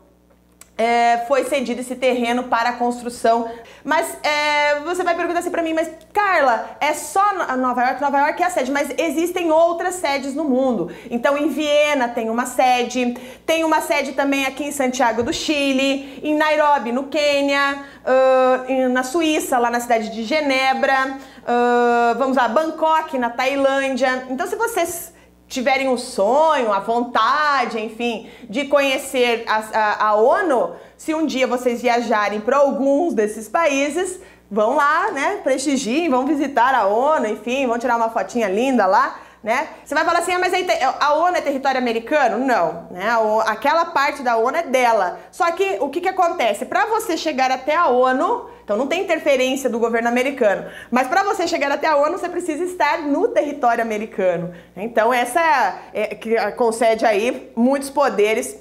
é, foi cedido esse terreno para a construção. Mas é, você vai perguntar assim para mim, mas Carla, é só Nova York? Nova York é a sede, mas existem outras sedes no mundo. Então, em Viena tem uma sede, tem uma sede também aqui em Santiago do Chile, em Nairobi, no Quênia, uh, na Suíça, lá na cidade de Genebra, uh, vamos lá, Bangkok, na Tailândia. Então, se vocês tiverem o sonho, a vontade, enfim, de conhecer a, a, a ONU, se um dia vocês viajarem para alguns desses países, vão lá, né, prestigiem, vão visitar a ONU, enfim, vão tirar uma fotinha linda lá né? Você vai falar assim, ah, mas a ONU é território americano? Não, né? Aquela parte da ONU é dela. Só que o que, que acontece? Para você chegar até a ONU, então não tem interferência do governo americano, mas para você chegar até a ONU, você precisa estar no território americano. Então essa é, que concede aí muitos poderes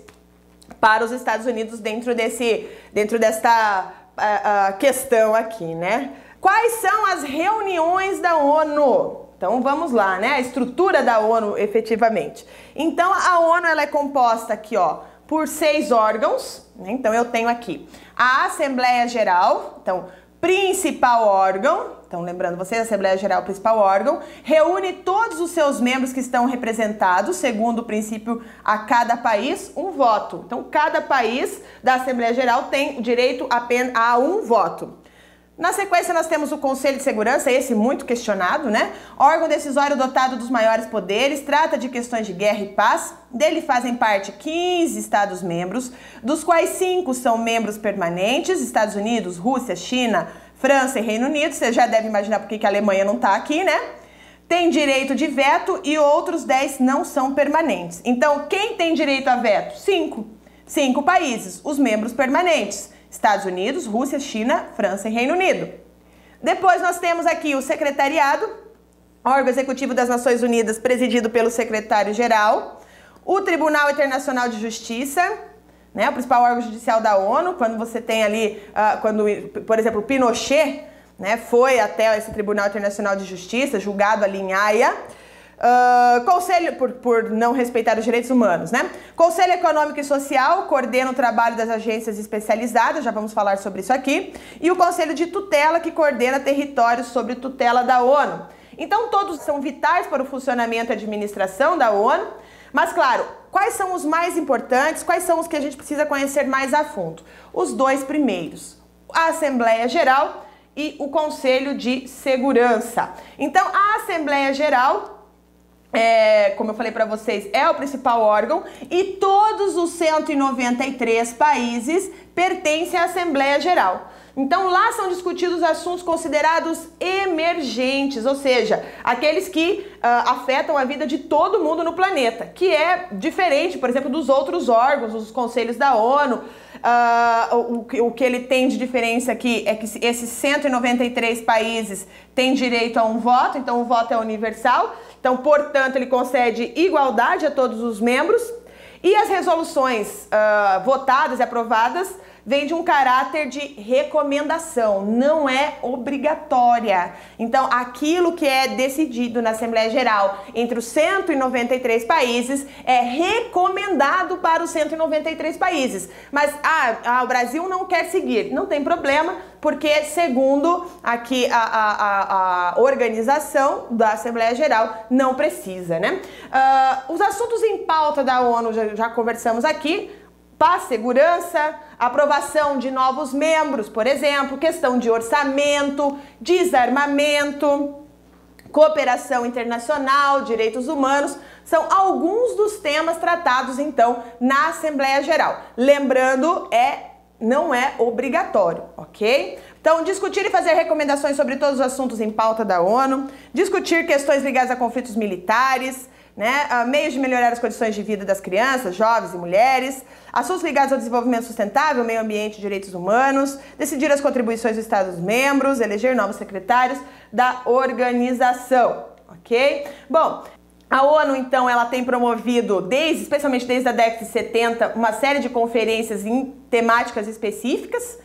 para os Estados Unidos dentro desse, dentro desta uh, uh, questão aqui, né? Quais são as reuniões da ONU? Então vamos lá, né? A estrutura da ONU efetivamente. Então a ONU ela é composta aqui, ó, por seis órgãos. Né? Então eu tenho aqui a Assembleia Geral, então principal órgão. Então lembrando vocês, a Assembleia Geral principal órgão reúne todos os seus membros que estão representados segundo o princípio a cada país um voto. Então cada país da Assembleia Geral tem direito apenas a um voto. Na sequência, nós temos o Conselho de Segurança, esse muito questionado, né? Órgão decisório dotado dos maiores poderes, trata de questões de guerra e paz. Dele fazem parte 15 Estados-membros, dos quais cinco são membros permanentes: Estados Unidos, Rússia, China, França e Reino Unido. Você já deve imaginar por que a Alemanha não está aqui, né? Tem direito de veto e outros 10 não são permanentes. Então, quem tem direito a veto? Cinco. Cinco países, os membros permanentes. Estados Unidos, Rússia, China, França e Reino Unido. Depois nós temos aqui o secretariado, órgão executivo das Nações Unidas, presidido pelo secretário-geral, o Tribunal Internacional de Justiça, né, o principal órgão judicial da ONU, quando você tem ali, uh, quando, por exemplo, Pinochet né, foi até esse Tribunal Internacional de Justiça, julgado ali em Haia, Uh, conselho, por, por não respeitar os direitos humanos, né? Conselho Econômico e Social coordena o trabalho das agências especializadas, já vamos falar sobre isso aqui. E o Conselho de Tutela, que coordena territórios sobre tutela da ONU. Então, todos são vitais para o funcionamento e administração da ONU. Mas, claro, quais são os mais importantes? Quais são os que a gente precisa conhecer mais a fundo? Os dois primeiros: a Assembleia Geral e o Conselho de Segurança. Então, a Assembleia Geral é, como eu falei para vocês, é o principal órgão e todos os 193 países pertencem à Assembleia Geral. Então lá são discutidos assuntos considerados emergentes, ou seja, aqueles que uh, afetam a vida de todo mundo no planeta, que é diferente, por exemplo, dos outros órgãos, os conselhos da ONU. Uh, o, o que ele tem de diferença aqui é que esses 193 países têm direito a um voto, então o voto é universal. Então, portanto, ele concede igualdade a todos os membros. E as resoluções uh, votadas e aprovadas vem de um caráter de recomendação, não é obrigatória. Então, aquilo que é decidido na Assembleia Geral entre os 193 países é recomendado para os 193 países. Mas ah, ah, o Brasil não quer seguir. Não tem problema, porque segundo aqui a, a, a, organização da Assembleia Geral não precisa, né? Uh, os assuntos em pauta da ONU já, já conversamos aqui paz, segurança, aprovação de novos membros, por exemplo, questão de orçamento, desarmamento, cooperação internacional, direitos humanos, são alguns dos temas tratados então na Assembleia Geral. Lembrando, é não é obrigatório, ok? Então, discutir e fazer recomendações sobre todos os assuntos em pauta da ONU, discutir questões ligadas a conflitos militares, né? Uh, meios de melhorar as condições de vida das crianças, jovens e mulheres, assuntos ligados ao desenvolvimento sustentável, meio ambiente e direitos humanos, decidir as contribuições dos Estados-membros, eleger novos secretários da organização, ok? Bom, a ONU, então, ela tem promovido, desde, especialmente desde a década de 70, uma série de conferências em temáticas específicas.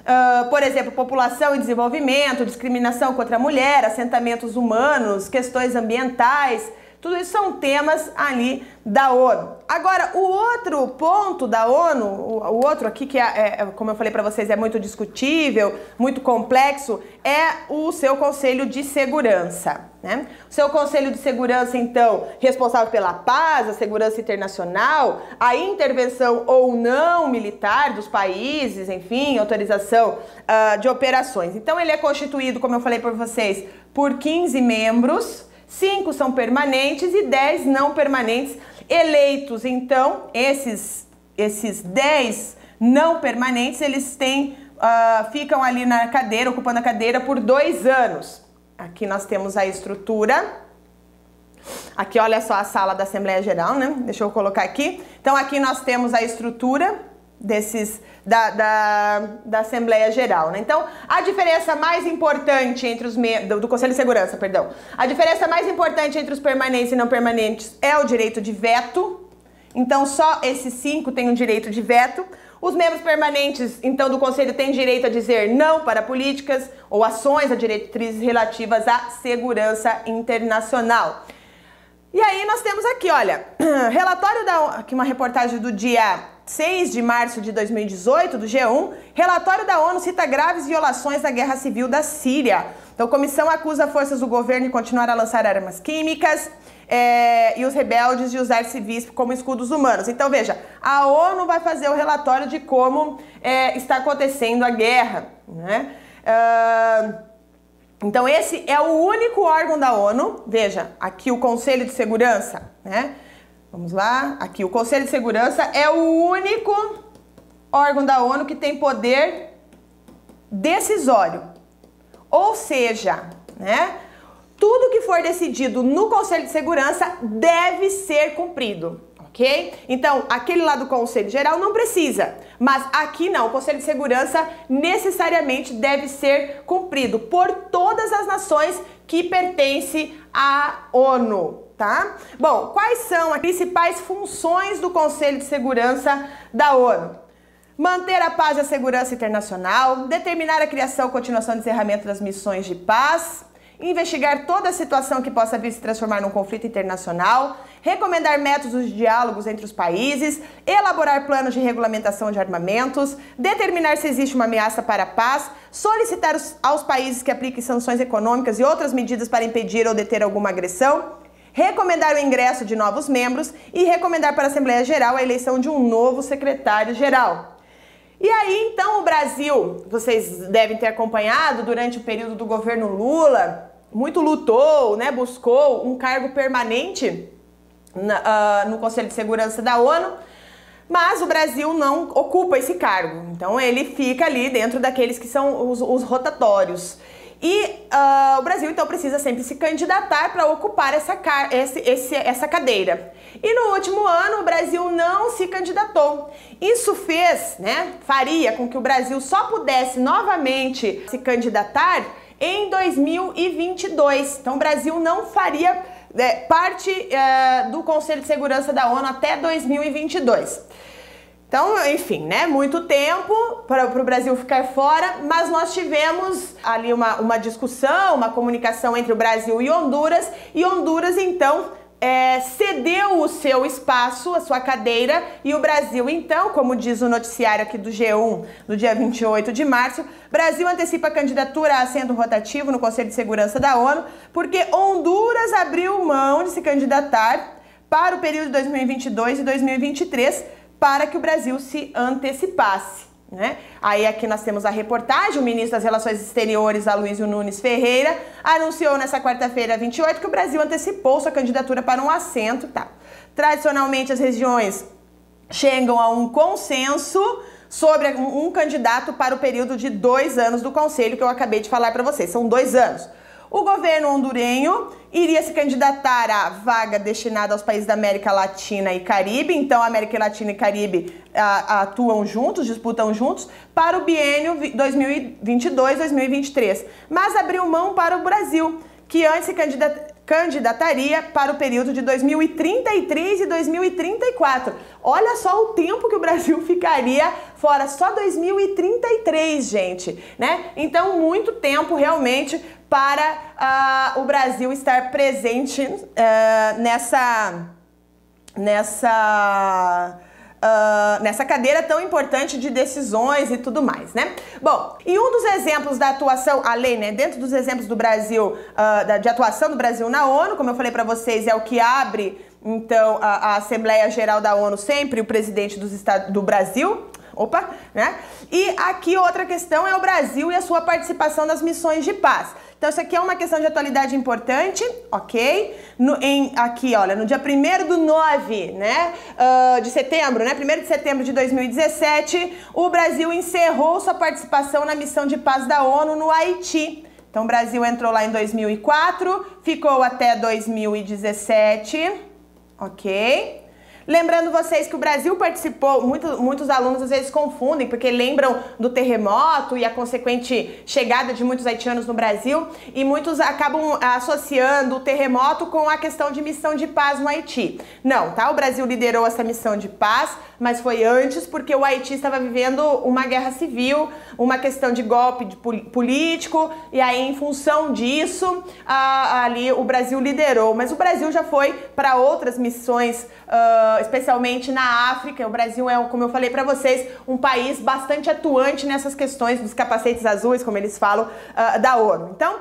Uh, por exemplo, população e desenvolvimento, discriminação contra a mulher, assentamentos humanos, questões ambientais, tudo isso são temas ali da ONU. Agora, o outro ponto da ONU, o outro aqui que, é, é como eu falei para vocês, é muito discutível, muito complexo, é o seu Conselho de Segurança. Né? O seu Conselho de Segurança, então, responsável pela paz, a segurança internacional, a intervenção ou não militar dos países, enfim, autorização uh, de operações. Então, ele é constituído, como eu falei para vocês, por 15 membros cinco são permanentes e 10 não permanentes eleitos. Então, esses, esses 10 não permanentes, eles têm, uh, ficam ali na cadeira, ocupando a cadeira por dois anos. Aqui nós temos a estrutura. Aqui, olha só a sala da Assembleia Geral, né? Deixa eu colocar aqui. Então, aqui nós temos a estrutura desses da, da, da, Assembleia Geral. Né? Então, a diferença mais importante entre os do, do Conselho de Segurança, perdão, a diferença mais importante entre os permanentes e não permanentes é o direito de veto. Então, só esses cinco têm o um direito de veto. Os membros permanentes, então, do Conselho têm direito a dizer não para políticas ou ações a diretrizes relativas à segurança internacional. E aí nós temos aqui, olha, relatório da aqui uma reportagem do dia 6 de março de 2018 do G1, relatório da ONU cita graves violações da guerra civil da Síria. Então, a comissão acusa forças do governo de continuar a lançar armas químicas é, e os rebeldes de usar civis como escudos humanos. Então, veja, a ONU vai fazer o relatório de como é, está acontecendo a guerra, né? Uh, então, esse é o único órgão da ONU. Veja, aqui o Conselho de Segurança, né? Vamos lá, aqui o Conselho de Segurança é o único órgão da ONU que tem poder decisório. Ou seja, né? Tudo que for decidido no Conselho de Segurança deve ser cumprido ok? Então, aquele lá do Conselho Geral não precisa, mas aqui não, o Conselho de Segurança necessariamente deve ser cumprido por todas as nações que pertencem à ONU, tá? Bom, quais são as principais funções do Conselho de Segurança da ONU? Manter a paz e a segurança internacional, determinar a criação, continuação e encerramento das missões de paz, investigar toda a situação que possa vir se transformar num conflito internacional, recomendar métodos de diálogos entre os países, elaborar planos de regulamentação de armamentos, determinar se existe uma ameaça para a paz, solicitar aos países que apliquem sanções econômicas e outras medidas para impedir ou deter alguma agressão, recomendar o ingresso de novos membros e recomendar para a Assembleia Geral a eleição de um novo secretário-geral. E aí, então, o Brasil, vocês devem ter acompanhado durante o período do governo Lula, muito lutou, né, buscou um cargo permanente na, uh, no Conselho de Segurança da ONU, mas o Brasil não ocupa esse cargo. Então ele fica ali dentro daqueles que são os, os rotatórios. E uh, o Brasil então precisa sempre se candidatar para ocupar essa, esse, esse, essa cadeira. E no último ano o Brasil não se candidatou. Isso fez, né, faria com que o Brasil só pudesse novamente se candidatar em 2022. Então o Brasil não faria é, parte é, do Conselho de Segurança da ONU até 2022. Então, enfim, né? Muito tempo para o Brasil ficar fora, mas nós tivemos ali uma, uma discussão, uma comunicação entre o Brasil e Honduras, e Honduras então é, cedeu o seu espaço, a sua cadeira, e o Brasil, então, como diz o noticiário aqui do G1, no dia 28 de março, Brasil antecipa a candidatura a assento rotativo no Conselho de Segurança da ONU, porque Honduras abriu mão de se candidatar para o período de 2022 e 2023 para que o Brasil se antecipasse. Né? Aí aqui nós temos a reportagem, o ministro das Relações Exteriores, Aloysio Nunes Ferreira, anunciou nessa quarta-feira, 28, que o Brasil antecipou sua candidatura para um assento. Tá? Tradicionalmente, as regiões chegam a um consenso sobre um candidato para o período de dois anos do Conselho, que eu acabei de falar para vocês. São dois anos. O governo hondurenho iria se candidatar à vaga destinada aos países da América Latina e Caribe. Então, América Latina e Caribe a, atuam juntos, disputam juntos, para o biênio 2022-2023. Mas abriu mão para o Brasil, que antes se candidataria para o período de 2033 e 2034. Olha só o tempo que o Brasil ficaria fora, só 2033, gente, né? Então, muito tempo realmente para uh, o Brasil estar presente uh, nessa, nessa, uh, nessa cadeira tão importante de decisões e tudo mais, né? Bom, e um dos exemplos da atuação, além, né, dentro dos exemplos do Brasil, da, de atuação do Brasil na ONU, como eu falei para vocês, é o que abre então a, a Assembleia Geral da ONU sempre o presidente dos Estados do Brasil, opa, né? E aqui outra questão é o Brasil e a sua participação nas missões de paz. Então, isso aqui é uma questão de atualidade importante, ok? No, em, aqui, olha, no dia 1 do 9, né, uh, de setembro, né, 1 de setembro de 2017, o Brasil encerrou sua participação na missão de paz da ONU no Haiti. Então, o Brasil entrou lá em 2004, ficou até 2017, ok? Lembrando vocês que o Brasil participou, muito, muitos alunos às vezes confundem, porque lembram do terremoto e a consequente chegada de muitos haitianos no Brasil, e muitos acabam associando o terremoto com a questão de missão de paz no Haiti. Não, tá? O Brasil liderou essa missão de paz, mas foi antes porque o Haiti estava vivendo uma guerra civil, uma questão de golpe de político, e aí, em função disso, ali o Brasil liderou. Mas o Brasil já foi para outras missões. Uh, especialmente na África. O Brasil é, como eu falei para vocês, um país bastante atuante nessas questões dos capacetes azuis, como eles falam, uh, da ONU. Então,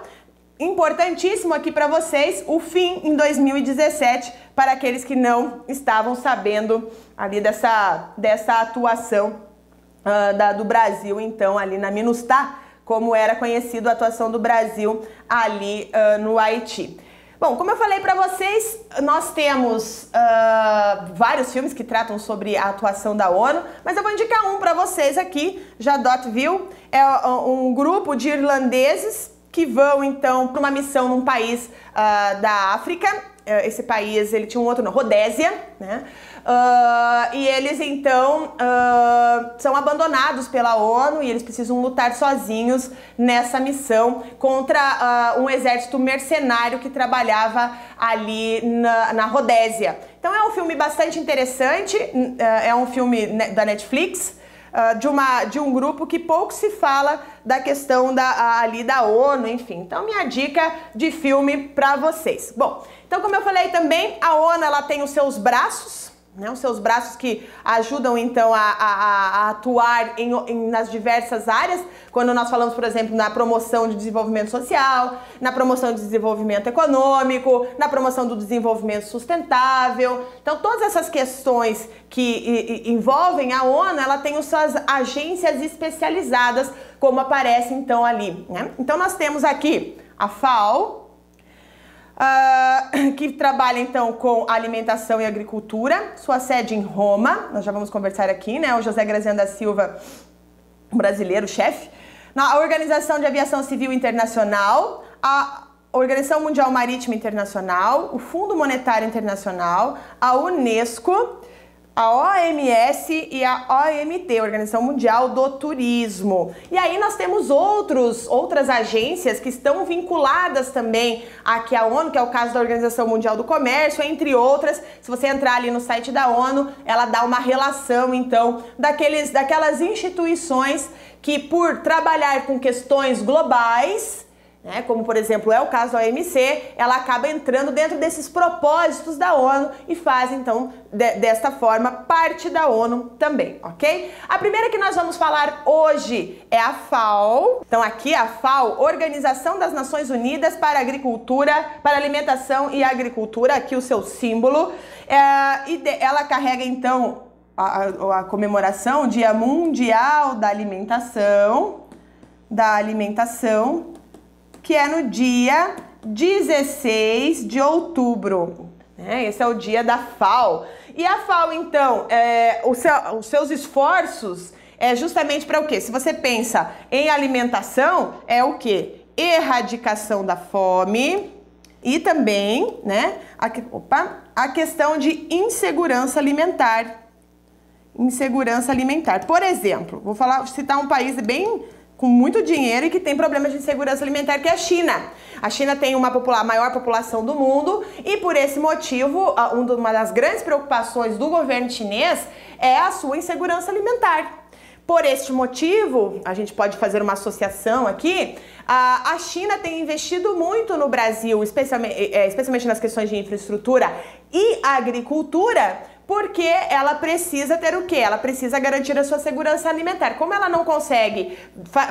importantíssimo aqui para vocês o fim em 2017 para aqueles que não estavam sabendo ali dessa, dessa atuação uh, da, do Brasil, então, ali na MINUSTAH como era conhecido a atuação do Brasil ali uh, no Haiti. Bom, como eu falei para vocês, nós temos uh, vários filmes que tratam sobre a atuação da ONU, mas eu vou indicar um para vocês aqui. Jadot viu, é um grupo de irlandeses que vão então para uma missão num país uh, da África. Esse país ele tinha um outro nome, Rodésia, né? Uh, e eles então uh, são abandonados pela ONU e eles precisam lutar sozinhos nessa missão contra uh, um exército mercenário que trabalhava ali na, na Rodésia. Então é um filme bastante interessante, é um filme da Netflix. de, uma, de um grupo que pouco se fala da questão da, ali da ONU, enfim. Então, minha dica de filme para vocês. Bom, então, como eu falei também, a ONU ela tem os seus braços, né, os seus braços que ajudam então a, a, a atuar em, em, nas diversas áreas, quando nós falamos, por exemplo, na promoção de desenvolvimento social, na promoção de desenvolvimento econômico, na promoção do desenvolvimento sustentável. Então, todas essas questões que e, e, envolvem a ONU, ela tem suas agências especializadas, como aparece então ali. Né? Então, nós temos aqui a FAO, uh, que trabalha então com alimentação e agricultura, sua sede em Roma, nós já vamos conversar aqui, né? O José Graziano da Silva, brasileiro, chefe. Na Organização de Aviação Civil Internacional, a Organização Mundial Marítima Internacional, o Fundo Monetário Internacional, a Unesco a OMS e a OMT, Organização Mundial do Turismo. E aí nós temos outros, outras agências que estão vinculadas também aqui à ONU, que é o caso da Organização Mundial do Comércio, entre outras. Se você entrar ali no site da ONU, ela dá uma relação então daqueles daquelas instituições que por trabalhar com questões globais, né, como por exemplo é o caso da OMC, ela acaba entrando dentro desses propósitos da ONU e faz então de, desta forma parte da ONU também, ok? A primeira que nós vamos falar hoje é a FAO. Então aqui a FAO, Organização das Nações Unidas para Agricultura, para Alimentação e Agricultura, aqui o seu símbolo, é, e de, ela carrega então a, a, a comemoração Dia Mundial da Alimentação, da alimentação que é no dia 16 de outubro. Né? Esse é o dia da FAO. E a FAO, então, é, seu, os seus esforços é justamente para o quê? Se você pensa em alimentação, é o quê? Erradicação da fome e também, né, a, opa, a questão de insegurança alimentar. Insegurança alimentar. Por exemplo, vou falar, citar um país bem com muito dinheiro e que tem problemas de insegurança alimentar, que é a China. A China tem uma popula maior população do mundo e por esse motivo, uma das grandes preocupações do governo chinês é a sua insegurança alimentar. Por este motivo, a gente pode fazer uma associação aqui. A China tem investido muito no Brasil, especialmente, é, especialmente nas questões de infraestrutura e agricultura, porque ela precisa ter o quê? Ela precisa garantir a sua segurança alimentar. Como ela não consegue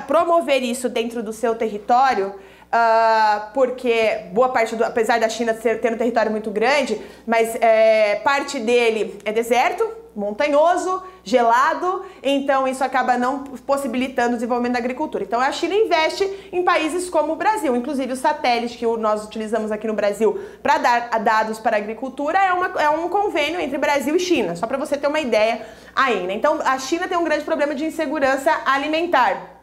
promover isso dentro do seu território, uh, porque boa parte do, apesar da China ser, ter um território muito grande, mas é, parte dele é deserto, montanhoso, gelado, então isso acaba não possibilitando o desenvolvimento da agricultura. Então a China investe em países como o Brasil, inclusive o satélite que nós utilizamos aqui no Brasil para dar dados para a agricultura é, uma, é um convênio entre Brasil e China, só para você ter uma ideia aí, né? Então a China tem um grande problema de insegurança alimentar.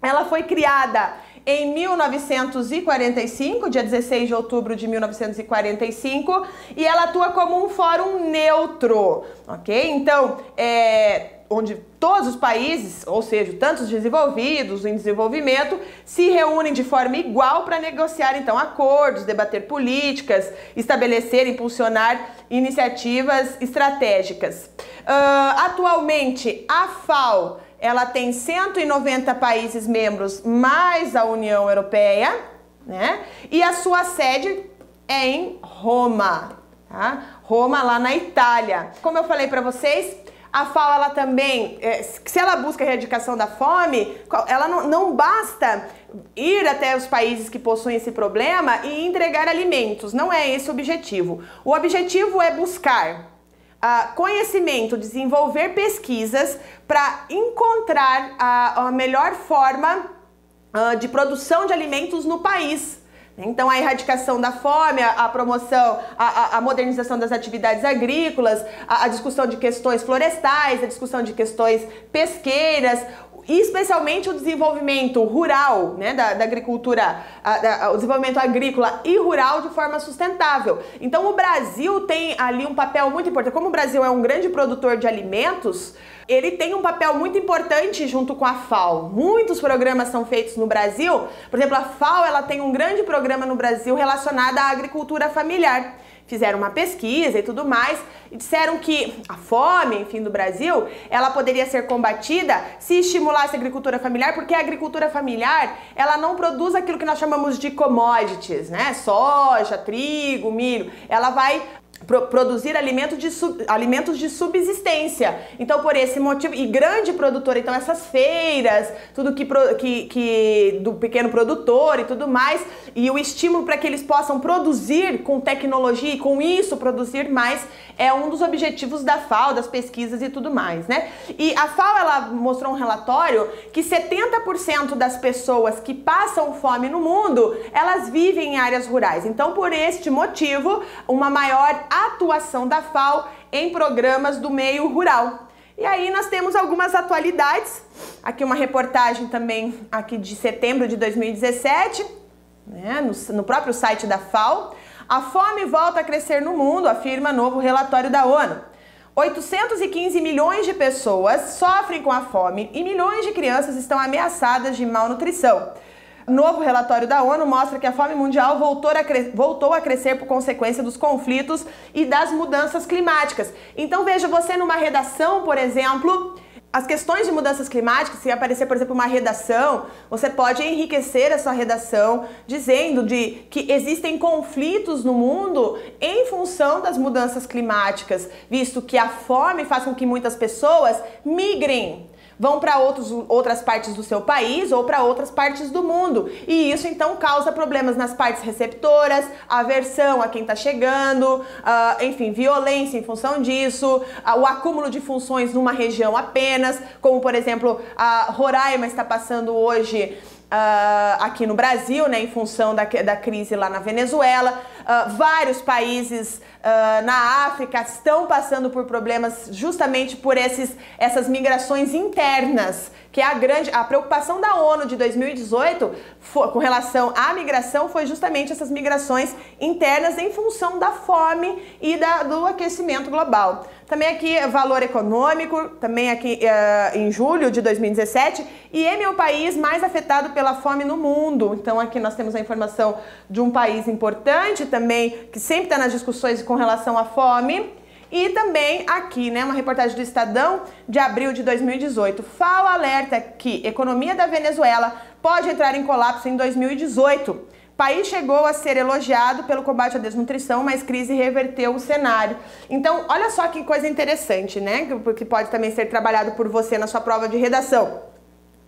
Ela foi criada em 1945, dia 16 de outubro de 1945, e ela atua como um fórum neutro, ok? Então, é, onde todos os países, ou seja, tanto os desenvolvidos, em desenvolvimento, se reúnem de forma igual para negociar então acordos, debater políticas, estabelecer, impulsionar iniciativas estratégicas. Uh, atualmente, a FAO ela tem 190 países membros mais a União Europeia, né? E a sua sede é em Roma, tá? Roma lá na Itália. Como eu falei para vocês, a FAO ela também, é, se ela busca a erradicação da fome, ela não, não basta ir até os países que possuem esse problema e entregar alimentos. Não é esse o objetivo. O objetivo é buscar uh, conhecimento, desenvolver pesquisas para encontrar a, a melhor forma uh, de produção de alimentos no país. Então, a erradicação da fome, a, promoção, a, a, modernização das atividades agrícolas, a, a discussão de questões florestais, a discussão de questões pesqueiras, e especialmente o desenvolvimento rural, né, da, da agricultura, a, da, o desenvolvimento agrícola e rural de forma sustentável. Então o Brasil tem ali um papel muito importante. Como o Brasil é um grande produtor de alimentos, ele tem um papel muito importante junto com a FAO. Muitos programas são feitos no Brasil. Por exemplo, a FAO ela tem um grande programa no Brasil relacionado à agricultura familiar fizeram uma pesquisa e tudo mais e disseram que a fome, enfim, do Brasil, ela poderia ser combatida se estimulasse a agricultura familiar, porque a agricultura familiar, ela não produz aquilo que nós chamamos de commodities, né? Soja, trigo, milho. Ela vai produzir alimentos de, sub, alimentos de subsistência. Então, por esse motivo, e grande produtor, então essas feiras, tudo que, que, que do pequeno produtor e tudo mais, e o estímulo para que eles possam produzir com tecnologia e com isso produzir mais é um dos objetivos da FAO, das pesquisas e tudo mais, né? E a FAO ela mostrou um relatório que 70% das pessoas que passam fome no mundo, elas vivem em áreas rurais. Então, por este motivo, uma maior atuação da FAO em programas do meio rural. E aí nós temos algumas atualidades. Aqui uma reportagem também aqui de setembro de 2017, né, no, no próprio site da FAO. A fome volta a crescer no mundo, afirma novo relatório da ONU. 815 milhões de pessoas sofrem com a fome e milhões de crianças estão ameaçadas de malnutrição. Novo relatório da ONU mostra que a fome mundial voltou a, voltou a crescer por consequência dos conflitos e das mudanças climáticas. Então veja você numa redação, por exemplo, as questões de mudanças climáticas, se aparecer, por exemplo, uma redação, você pode enriquecer essa redação dizendo de que existem conflitos no mundo em função das mudanças climáticas, visto que a fome faz com que muitas pessoas migrem vão para outras partes do seu país ou para outras partes do mundo. E isso então causa problemas nas partes receptoras, aversão a quem está chegando, uh, enfim, violência em função disso, uh, o acúmulo de funções numa região apenas, como por exemplo a Roraima está passando hoje Uh, aqui no Brasil, né, em função da, da crise lá na Venezuela. Uh, vários países uh, na África estão passando por problemas justamente por esses, essas migrações internas, que a grande a preocupação da ONU de 2018 foi, com relação à migração foi justamente essas migrações internas em função da fome e da, do aquecimento global. Também aqui valor econômico, também aqui uh, em julho de 2017, e é o país mais afetado pela fome no mundo. Então aqui nós temos a informação de um país importante também, que sempre está nas discussões com relação à fome. E também aqui, né, uma reportagem do Estadão de abril de 2018. FAO alerta que economia da Venezuela pode entrar em colapso em 2018 país chegou a ser elogiado pelo combate à desnutrição, mas crise reverteu o cenário. Então, olha só que coisa interessante, né? Que pode também ser trabalhado por você na sua prova de redação.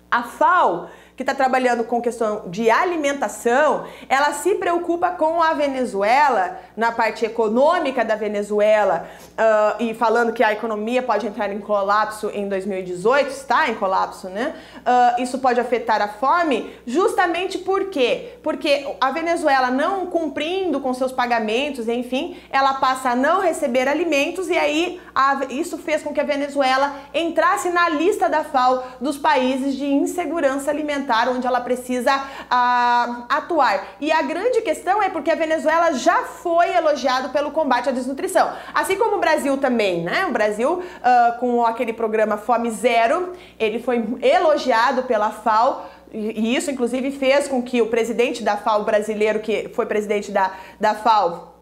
A FAO que está trabalhando com questão de alimentação, ela se preocupa com a Venezuela, na parte econômica da Venezuela, uh, e falando que a economia pode entrar em colapso em 2018, está em colapso, né? Uh, isso pode afetar a fome, justamente por quê? Porque a Venezuela não cumprindo com seus pagamentos, enfim, ela passa a não receber alimentos e aí a, isso fez com que a Venezuela entrasse na lista da FAO dos países de insegurança alimentar onde ela precisa uh, atuar. E a grande questão é porque a Venezuela já foi elogiado pelo combate à desnutrição. Assim como o Brasil também, né? O Brasil, uh, com aquele programa Fome Zero, ele foi elogiado pela FAO e isso, inclusive, fez com que o presidente da FAO brasileiro, que foi presidente da, da FAO,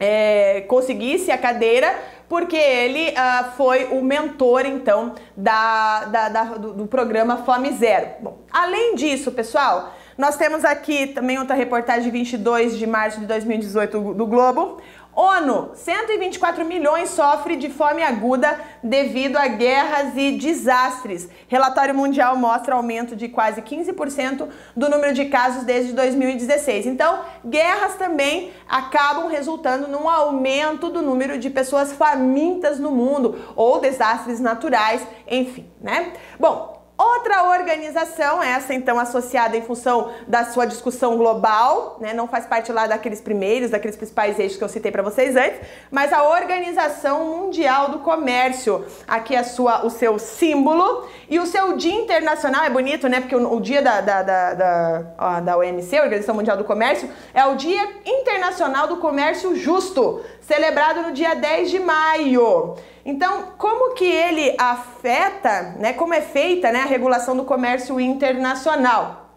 é, conseguisse a cadeira porque ele uh, foi o mentor, então, da, da, da do, do, programa Fome Zero. Bom, além disso, pessoal, nós temos aqui também outra reportagem de 22 de março de 2018 do, do Globo, ONU, 124 milhões sofre de fome aguda devido a guerras e desastres. Relatório mundial mostra aumento de quase 15% do número de casos desde 2016. Então, guerras também acabam resultando num aumento do número de pessoas famintas no mundo ou desastres naturais, enfim, né? Bom, Outra organização, essa então associada em função da sua discussão global, né, não faz parte lá daqueles primeiros, daqueles principais eixos que eu citei para vocês antes, mas a Organização Mundial do Comércio. Aqui é a sua, o seu símbolo e o seu dia internacional, é bonito, né? Porque o, o dia da, da, da, da, da OMC, Organização Mundial do Comércio, é o Dia Internacional do Comércio Justo, celebrado no dia 10 de maio. Então, como que ele afeta, né, como é feita né, a regulação do comércio internacional?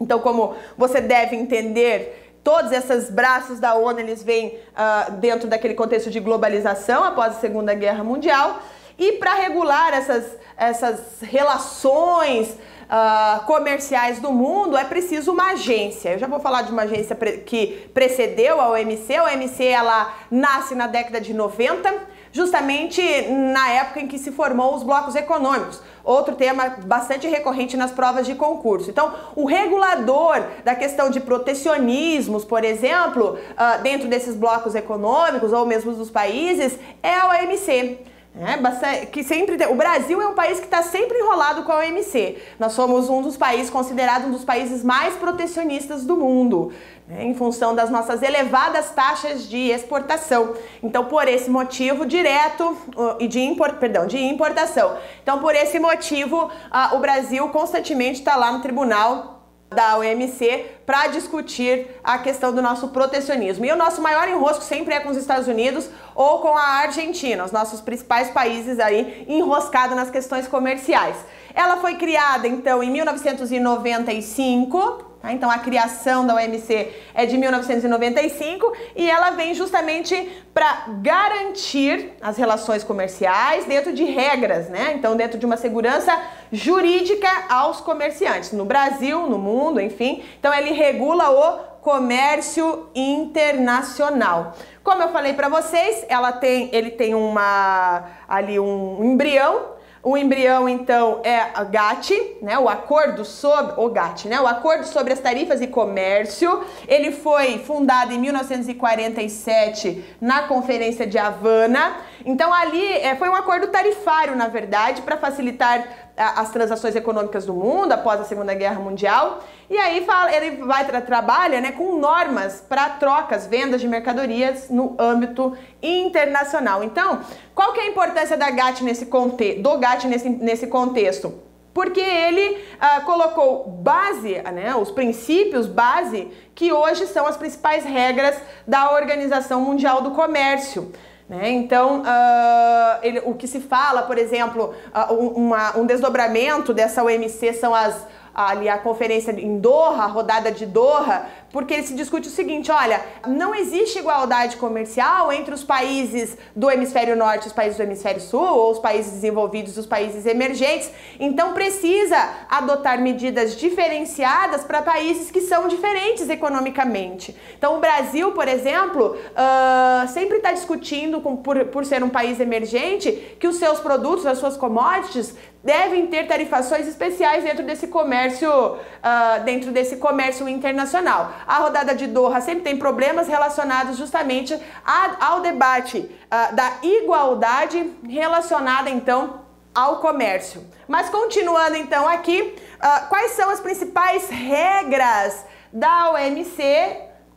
Então, como você deve entender, todos esses braços da ONU, eles vêm uh, dentro daquele contexto de globalização após a Segunda Guerra Mundial. E para regular essas, essas relações uh, comerciais do mundo, é preciso uma agência. Eu já vou falar de uma agência que precedeu a OMC. A OMC, ela nasce na década de 90, justamente na época em que se formou os blocos econômicos. Outro tema bastante recorrente nas provas de concurso. Então, o regulador da questão de protecionismos, por exemplo, uh, dentro desses blocos econômicos ou mesmo dos países, é a OMC. É, que sempre tem, o Brasil é um país que está sempre enrolado com a OMC. Nós somos um dos países considerado um dos países mais protecionistas do mundo, né, em função das nossas elevadas taxas de exportação. Então, por esse motivo, direto e de, import, perdão, de importação. Então, por esse motivo, uh, o Brasil constantemente está lá no tribunal da OMC para discutir a questão do nosso protecionismo. E o nosso maior enrosco sempre é com os Estados Unidos ou com a Argentina, os nossos principais países aí enroscados nas questões comerciais. Ela foi criada então em 1995 Tá? Então a criação da OMC é de 1995 e ela vem justamente para garantir as relações comerciais dentro de regras, né? Então dentro de uma segurança jurídica aos comerciantes no Brasil, no mundo, enfim. Então ele regula o comércio internacional. Como eu falei para vocês, ela tem, ele tem uma ali um embrião o embrião, então, é a GATT, né? O acordo sobre o GATT, né? O acordo sobre as tarifas e comércio. Ele foi fundado em 1947 na Conferência de Havana. Então ali é, foi um acordo tarifário, na verdade, para facilitar as transações econômicas do mundo após a Segunda Guerra Mundial. E aí fala, ele vai tra trabalha né, com normas para trocas, vendas de mercadorias no âmbito internacional. Então, qual que é a importância da GATT nesse conte do GATT nesse, nesse contexto? Porque ele ah, colocou base, né, os princípios base que hoje são as principais regras da Organização Mundial do Comércio. Né? Então, uh, ele, o que se fala, por exemplo, uh, uma, um desdobramento dessa OMC são as ali a conferência em Doha, a rodada de Doha, porque se discute o seguinte: olha, não existe igualdade comercial entre os países do hemisfério norte e os países do hemisfério sul, ou os países desenvolvidos e os países emergentes. Então precisa adotar medidas diferenciadas para países que são diferentes economicamente. Então o Brasil, por exemplo, uh, sempre está discutindo, com, por, por ser um país emergente, que os seus produtos, as suas commodities, devem ter tarifações especiais dentro desse comércio, uh, dentro desse comércio internacional. A rodada de Doha sempre tem problemas relacionados justamente a, ao debate uh, da igualdade relacionada então ao comércio. Mas continuando então aqui, uh, quais são as principais regras da OMC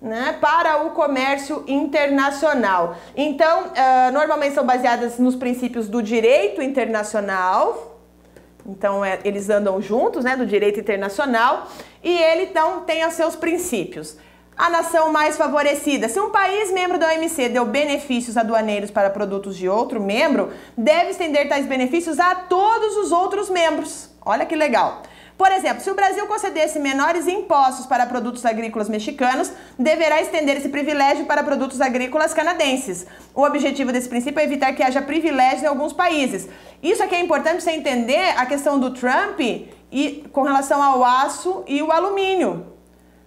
né, para o comércio internacional. Então, normalmente são baseadas nos princípios do direito internacional, então é, eles andam juntos, né, do direito internacional, e ele então tem os seus princípios. A nação mais favorecida. Se um país membro da OMC deu benefícios aduaneiros para produtos de outro membro, deve estender tais benefícios a todos os outros membros. Olha que legal. Por exemplo, se o Brasil concedesse menores impostos para produtos agrícolas mexicanos, deverá estender esse privilégio para produtos agrícolas canadenses. O objetivo desse princípio é evitar que haja privilégios em alguns países. Isso aqui é importante você entender a questão do Trump e com relação ao aço e o alumínio.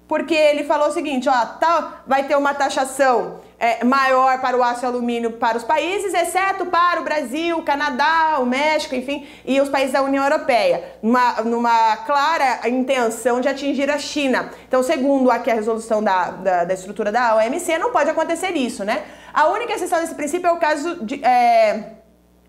Porque ele falou o seguinte, ó, tá, vai ter uma taxação é, maior para o aço e alumínio para os países, exceto para o Brasil, o Canadá, o México, enfim, e os países da União Europeia, numa, numa clara intenção de atingir a China. Então, segundo aqui a resolução da, da, da estrutura da OMC, não pode acontecer isso, né? A única exceção desse princípio é o caso de. É,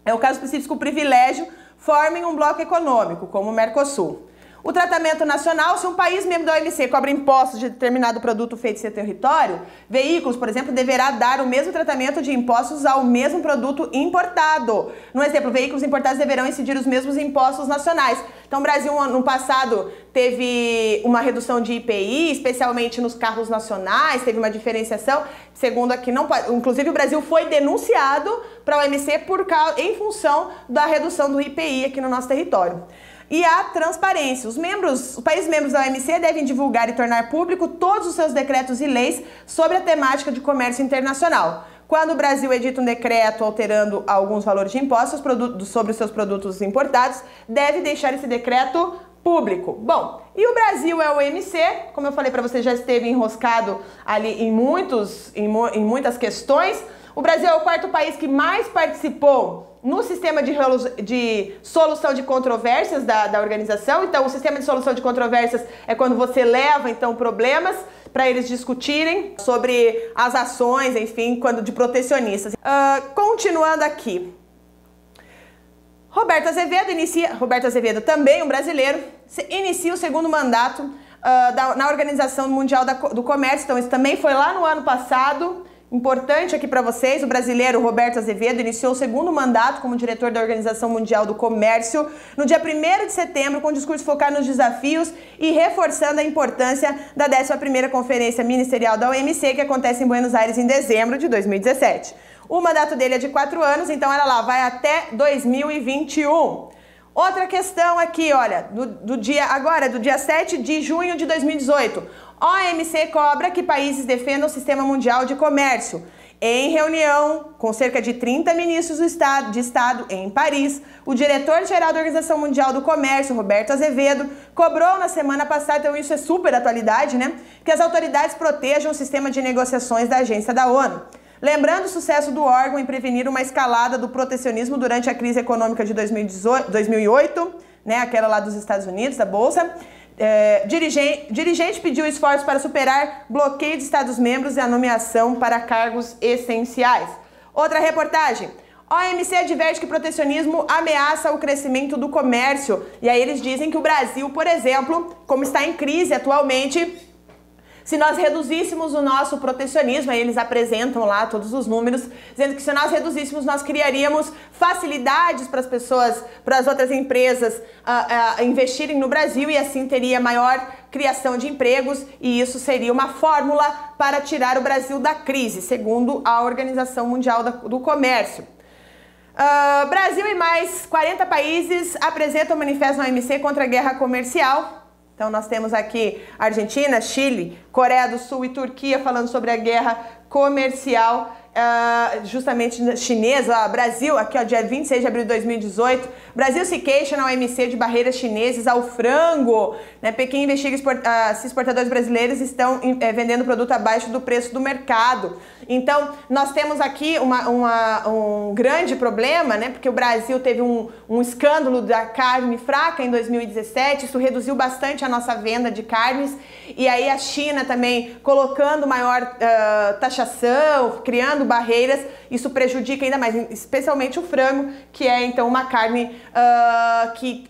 é o caso privilégio formem um bloco econômico, como o Mercosul. O tratamento nacional, se um país membro da OMC cobra impostos de determinado produto feito em seu território, veículos, por exemplo, deverá dar o mesmo tratamento de impostos ao mesmo produto importado. No exemplo, veículos importados deverão incidir os mesmos impostos nacionais. Então, o Brasil, no passado, teve uma redução de IPI, especialmente nos carros nacionais, teve uma diferenciação. Segundo aqui, não inclusive o Brasil foi denunciado para a OMC por, em função da redução do IPI aqui no nosso território e a transparência. Os membros, os países membros da OMC devem divulgar e tornar público todos os seus decretos e leis sobre a temática de comércio internacional. Quando o Brasil edita um decreto alterando alguns valores de impostos sobre os seus produtos importados, deve deixar esse decreto público. Bom, e o Brasil é o OMC, como eu falei para você, já esteve enroscado ali em, muitos, em, em muitas questões. O Brasil é o quarto país que mais participou no sistema de, de solução de controvérsias da, da organização. Então, o sistema de solução de controvérsias é quando você leva então problemas para eles discutirem sobre as ações, enfim, quando de protecionistas. Uh, continuando aqui. Roberto Azevedo inicia, Roberto Azevedo também um brasileiro, inicia o segundo mandato uh, da, na Organização Mundial da, do Comércio. Então isso também foi lá no ano passado. Importante aqui para vocês, o brasileiro Roberto Azevedo iniciou o segundo mandato como diretor da Organização Mundial do Comércio no dia 1 de setembro, com um discurso focado nos desafios e reforçando a importância da 11ª Conferência Ministerial da OMC, que acontece em Buenos Aires em dezembro de 2017. O mandato dele é de quatro anos, então olha lá, vai até 2021. Outra questão aqui, olha, do, do dia agora, do dia 7 de junho de 2018. OMC cobra que países defendam o sistema mundial de comércio. Em reunião com cerca de 30 ministros do estado, de Estado em Paris, o diretor-geral da Organização Mundial do Comércio, Roberto Azevedo, cobrou na semana passada, então isso é super atualidade, né? Que as autoridades protejam o sistema de negociações da agência da ONU. Lembrando o sucesso do órgão em prevenir uma escalada do protecionismo durante a crise econômica de 2018, 2008, né, aquela lá dos Estados Unidos, da Bolsa, é, dirigente, dirigente pediu esforços para superar bloqueio de Estados-membros e a nomeação para cargos essenciais. Outra reportagem. OMC adverte que protecionismo ameaça o crescimento do comércio. E aí eles dizem que o Brasil, por exemplo, como está em crise atualmente, se nós reduzíssemos o nosso protecionismo, aí eles apresentam lá todos os números, dizendo que se nós reduzíssemos, nós criaríamos facilidades para as pessoas, para as outras empresas uh, uh, investirem no Brasil e assim teria maior criação de empregos e isso seria uma fórmula para tirar o Brasil da crise, segundo a Organização Mundial do Comércio. Uh, Brasil e mais 40 países apresentam manifesto na OMC contra a guerra comercial. Então nós temos aqui Argentina, Chile, Coreia do Sul e Turquia falando sobre a guerra comercial uh, justamente chinesa, Brasil, aqui ó, dia 26 de abril de 2018, Brasil se queixa na OMC de barreiras chinesas ao frango. Né? Pequim investiga export, uh, se exportadores brasileiros estão uh, vendendo produto abaixo do preço do mercado. Então, nós temos aqui uma, uma, um grande problema, né? porque o Brasil teve um, um escândalo da carne fraca em 2017, isso reduziu bastante a nossa venda de carnes, e aí a China também colocando maior uh, taxação, criando barreiras, isso prejudica ainda mais, especialmente o frango, que é então uma carne uh, que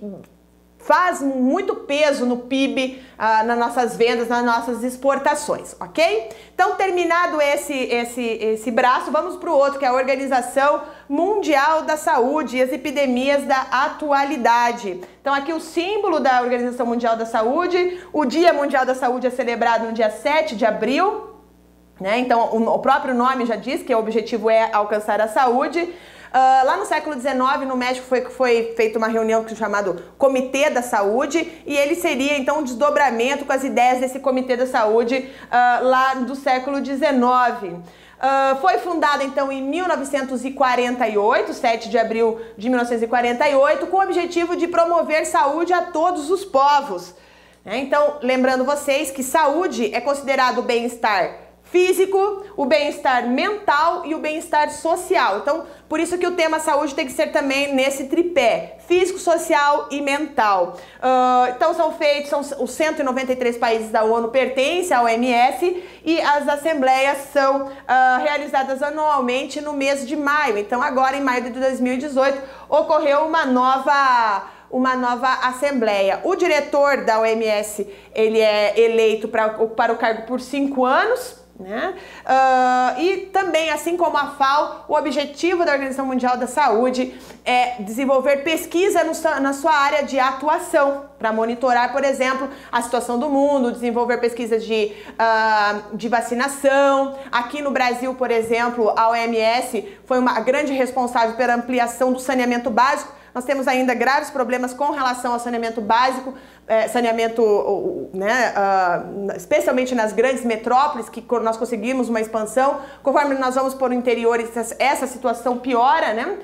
faz muito peso no PIB, ah, nas nossas vendas, nas nossas exportações, ok? Então, terminado esse, esse, esse braço, vamos para o outro, que é a Organização Mundial da Saúde e as epidemias da atualidade. Então, aqui o símbolo da Organização Mundial da Saúde, o Dia Mundial da Saúde é celebrado no dia 7 de abril, né? Então, o, próprio nome já diz que o objetivo é alcançar a saúde. Uh, lá no século XIX, no México, foi, foi feita uma reunião chamada Comitê da Saúde, e ele seria então um desdobramento com as ideias desse Comitê da Saúde uh, lá do século XIX. Uh, ah, foi fundada então em 1948, 7 de abril de 1948, com o objetivo de promover saúde a todos os povos. Né? Então, lembrando vocês que saúde é considerado bem-estar físico, o bem-estar mental e o bem-estar social. Então, por isso que o tema saúde tem que ser também nesse tripé: físico, social e mental. Uh, então, são feitos, são os 193 países da ONU pertencem à OMS e as assembleias são uh, realizadas anualmente no mês de maio. Então, agora em maio de 2018 ocorreu uma nova uma nova assembleia. O diretor da OMS ele é eleito para ocupar o cargo por cinco anos. Né? Uh, e também, assim como a FAO, o objetivo da Organização Mundial da Saúde é desenvolver pesquisa no, na sua área de atuação, para monitorar, por exemplo, a situação do mundo, desenvolver pesquisas de, uh, de vacinação. Aqui no Brasil, por exemplo, a OMS foi uma grande responsável pela ampliação do saneamento básico nós temos ainda graves problemas com relação ao saneamento básico, é, saneamento, né, uh, especialmente nas grandes metrópoles, que nós conseguimos uma expansão. Conforme nós vamos para o interior, essa situação piora, né?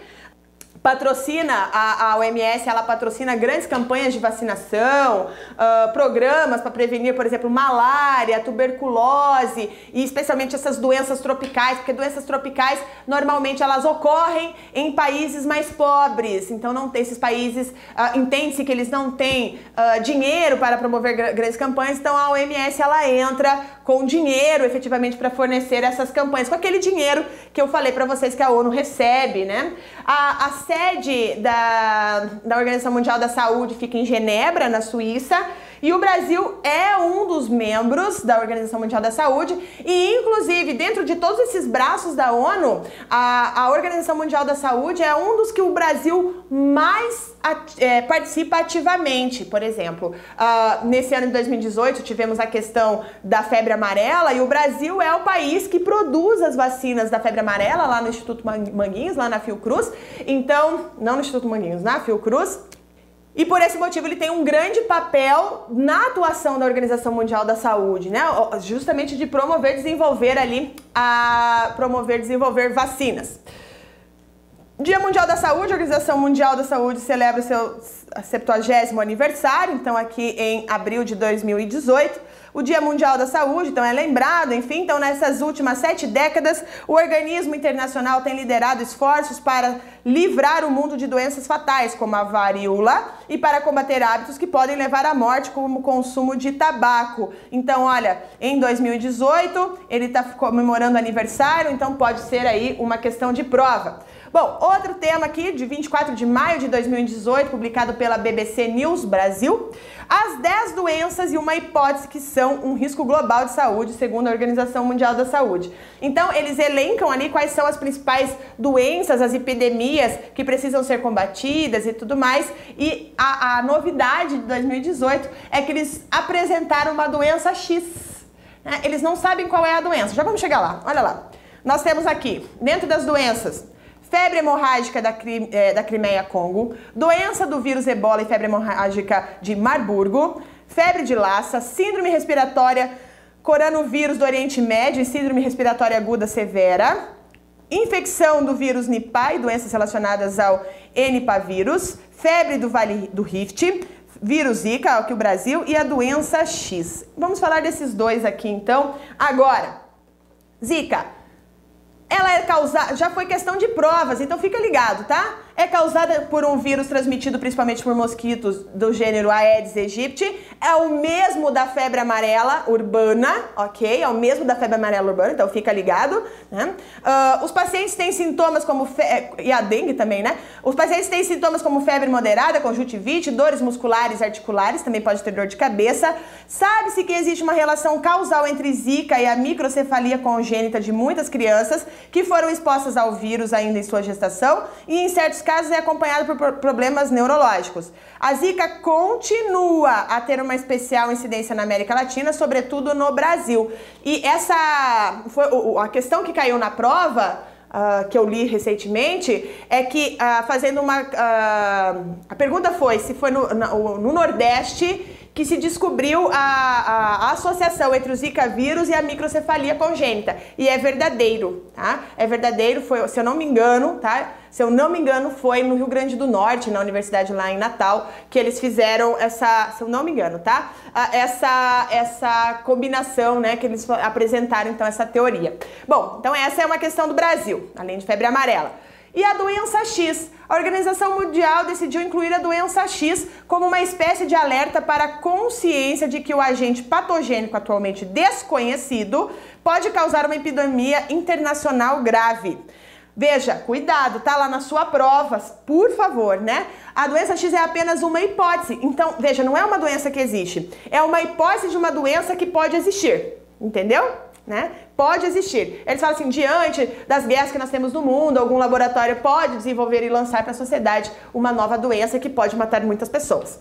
Patrocina a, a, OMS, ela patrocina grandes campanhas de vacinação, uh, programas para prevenir, por exemplo, malária, tuberculose e especialmente essas doenças tropicais, porque doenças tropicais normalmente elas ocorrem em países mais pobres, então não tem esses países uh, entende-se que eles não têm uh, dinheiro para promover grandes campanhas, então a OMS ela entra com dinheiro efetivamente para fornecer essas campanhas, com aquele dinheiro que eu falei para vocês que a ONU recebe, né? A, a sede da, da Organização Mundial da Saúde fica em Genebra, na Suíça, e o Brasil é um dos membros da Organização Mundial da Saúde e, inclusive, dentro de todos esses braços da ONU, a, a Organização Mundial da Saúde é um dos que o Brasil mais é, participa ativamente. Por exemplo, uh, nesse ano de 2018 tivemos a questão da febre amarela e o Brasil é o país que produz as vacinas da febre amarela lá no Instituto Manguinhos, lá na Fiocruz. Então, não no Instituto Manguinhos, na Fiocruz. E por esse motivo ele tem um grande papel na atuação da Organização Mundial da Saúde, né? Justamente de promover, desenvolver ali a promover, desenvolver vacinas. Dia Mundial da Saúde, a Organização Mundial da Saúde celebra o seu 70 aniversário, então aqui em abril de 2018 o Dia Mundial da Saúde, então é lembrado, enfim, então nessas últimas sete décadas, o organismo internacional tem liderado esforços para livrar o mundo de doenças fatais, como a varíola, e para combater hábitos que podem levar à morte, como o consumo de tabaco. Então, olha, em 2018 ele está comemorando aniversário, então pode ser aí uma questão de prova. Bom, outro tema aqui de 24 de maio de 2018, publicado pela BBC News Brasil, as 10 doenças e uma hipótese que são um risco global de saúde, segundo a Organização Mundial da Saúde. Então, eles elencam ali quais são as principais doenças, as epidemias que precisam ser combatidas e tudo mais. E a, a novidade de 2018 é que eles apresentaram uma doença X. Né? Eles não sabem qual é a doença. Já vamos chegar lá. Olha lá. Nós temos aqui, dentro das doenças, febre hemorrágica da, é, da Crimeia-Congo, doença do vírus ebola e febre hemorrágica de Marburgo, febre de Lassa, síndrome respiratória coronavírus do Oriente Médio e síndrome respiratória aguda severa, infecção do vírus Nipah e doenças relacionadas ao Nipah-vírus, febre do Vale do Rift, vírus Zika, aqui o Brasil, e a doença X. Vamos falar desses dois aqui então. Agora, Zika, ela é causada, já foi questão de provas, então fica ligado, tá? É causada por um vírus transmitido principalmente por mosquitos do gênero Aedes aegypti. É o mesmo da febre amarela urbana, ok? É o mesmo da febre amarela urbana, então fica ligado. Né? Uh, os pacientes têm sintomas como fe... e a dengue também, né? Os pacientes têm sintomas como febre moderada, conjuntivite, dores musculares, articulares, também pode ter dor de cabeça. Sabe-se que existe uma relação causal entre Zika e a microcefalia congênita de muitas crianças que foram expostas ao vírus ainda em sua gestação e em certos casos é acompanhado por problemas neurológicos. A Zika continua a ter uma especial incidência na América Latina, sobretudo no Brasil. E essa foi a questão que caiu na prova. Uh, que eu li recentemente é que uh, fazendo uma uh, a pergunta foi se foi no, no, no Nordeste que se descobriu a, a, associação entre o Zika vírus e a microcefalia congênita. E é verdadeiro, tá? É verdadeiro, foi, se eu não me engano, tá? Se eu não me engano, foi no Rio Grande do Norte, na universidade lá em Natal, que eles fizeram essa, se eu não me engano, tá? Essa, essa combinação, né? Que eles apresentaram então essa teoria. Bom, então essa é uma questão do Brasil, além de febre amarela. E a doença X. A Organização Mundial decidiu incluir a doença X como uma espécie de alerta para a consciência de que o agente patogênico atualmente desconhecido pode causar uma epidemia internacional grave. Veja, cuidado, tá lá na sua prova, por favor, né? A doença X é apenas uma hipótese. Então, veja, não é uma doença que existe, é uma hipótese de uma doença que pode existir. Entendeu? Né? Pode existir. Eles falam assim: diante das guerras que nós temos no mundo, algum laboratório pode desenvolver e lançar para a sociedade uma nova doença que pode matar muitas pessoas.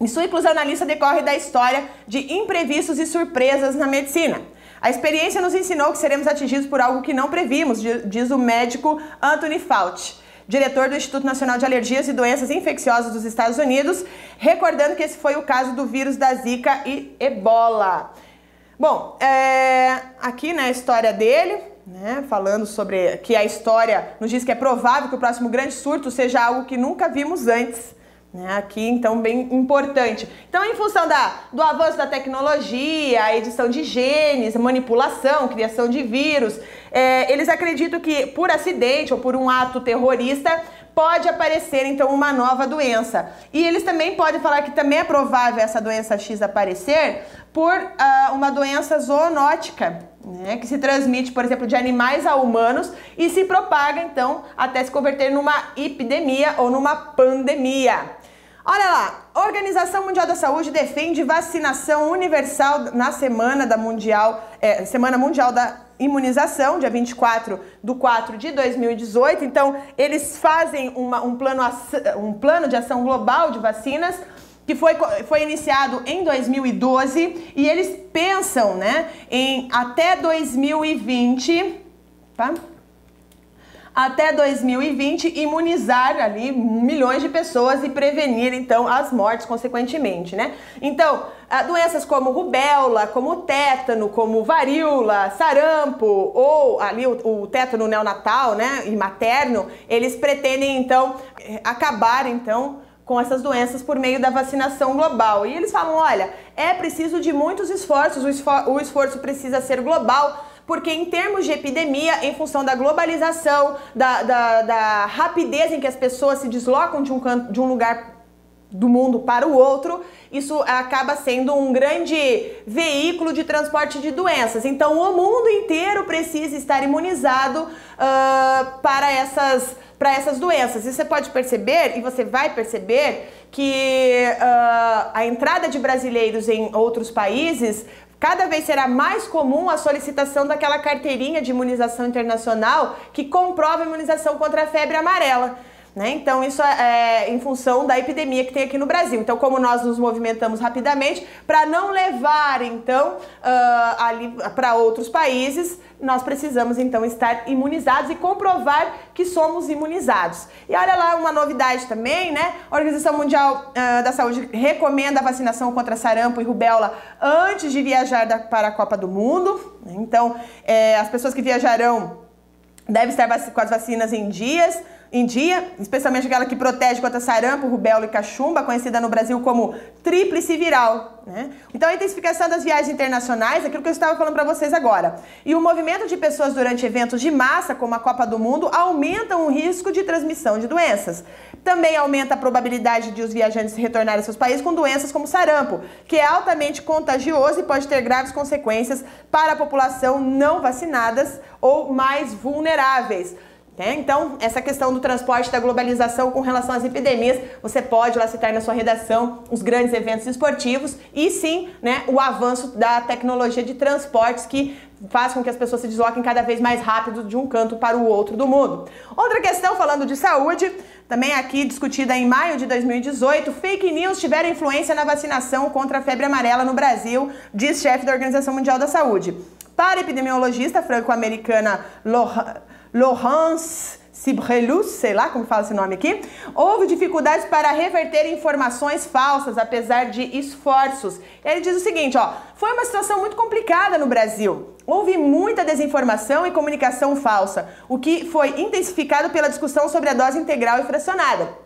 Em sua inclusão na lista decorre da história de imprevistos e surpresas na medicina. A experiência nos ensinou que seremos atingidos por algo que não previmos, diz o médico Anthony Fauci diretor do Instituto Nacional de Alergias e Doenças Infecciosas dos Estados Unidos, recordando que esse foi o caso do vírus da Zika e Ebola. Bom, é, aqui na né, história dele, né, falando sobre que a história nos diz que é provável que o próximo grande surto seja algo que nunca vimos antes. Né, aqui, então, bem importante. Então, em função da, do avanço da tecnologia, a edição de genes, manipulação, criação de vírus, é, eles acreditam que por acidente ou por um ato terrorista pode aparecer então uma nova doença. E eles também podem falar que também é provável essa doença X aparecer por uh, uma doença zoonótica, né, que se transmite, por exemplo, de animais a humanos e se propaga então até se converter numa epidemia ou numa pandemia. Olha lá, a Organização Mundial da Saúde defende vacinação universal na semana da Mundial, é, Semana Mundial da Imunização, dia 24 de 4 de 2018. Então, eles fazem uma, um, plano, um plano de ação global de vacinas que foi, foi iniciado em 2012 e eles pensam, né, em até 2020, tá? Até 2020 imunizar ali milhões de pessoas e prevenir então as mortes consequentemente, né? Então, doenças como rubéola, como tétano, como varíola, sarampo ou ali o, tétano neonatal, né, e materno, eles pretendem então acabar então com essas doenças por meio da vacinação global. E eles falam: olha, é preciso de muitos esforços, o, esfor o esforço precisa ser global. Porque, em termos de epidemia, em função da globalização, da, da, da rapidez em que as pessoas se deslocam de um, canto, de um lugar do mundo para o outro, isso acaba sendo um grande veículo de transporte de doenças. Então, o mundo inteiro precisa estar imunizado uh, para essas para essas doenças. E você pode perceber, e você vai perceber, que uh, a entrada de brasileiros em outros países cada vez será mais comum a solicitação daquela carteirinha de imunização internacional que comprova a imunização contra a febre amarela. Né? Então, isso é, é em função da epidemia que tem aqui no Brasil. Então, como nós nos movimentamos rapidamente para não levar, então, uh, ali para outros países, nós precisamos, então, estar imunizados e comprovar que somos imunizados. E olha lá uma novidade também, né? A Organização Mundial uh, da Saúde recomenda a vacinação contra sarampo e rubéola antes de viajar da, para a Copa do Mundo. Então, é, as pessoas que viajarão devem estar com as vacinas em dias em dia, especialmente aquela que protege contra sarampo, rubéola e cachumba, conhecida no Brasil como tríplice viral. Né? Então, a intensificação das viagens internacionais, aquilo que eu estava falando para vocês agora, e o movimento de pessoas durante eventos de massa, como a Copa do Mundo, aumentam o risco de transmissão de doenças. Também aumenta a probabilidade de os viajantes retornarem aos seus países com doenças como sarampo, que é altamente contagioso e pode ter graves consequências para a população não vacinadas ou mais vulneráveis. É, então, essa questão do transporte, da globalização com relação às epidemias, você pode lá citar na sua redação os grandes eventos esportivos e sim né, o avanço da tecnologia de transportes que faz com que as pessoas se desloquem cada vez mais rápido de um canto para o outro do mundo. Outra questão, falando de saúde, também aqui discutida em maio de 2018, fake news tiveram influência na vacinação contra a febre amarela no Brasil, diz chefe da Organização Mundial da Saúde. Para a epidemiologista franco-americana Laurence Cibrelus, sei lá como fala esse nome aqui, houve dificuldades para reverter informações falsas, apesar de esforços. Ele diz o seguinte, ó, foi uma situação muito complicada no Brasil. Houve muita desinformação e comunicação falsa, o que foi intensificado pela discussão sobre a dose integral e fracionada.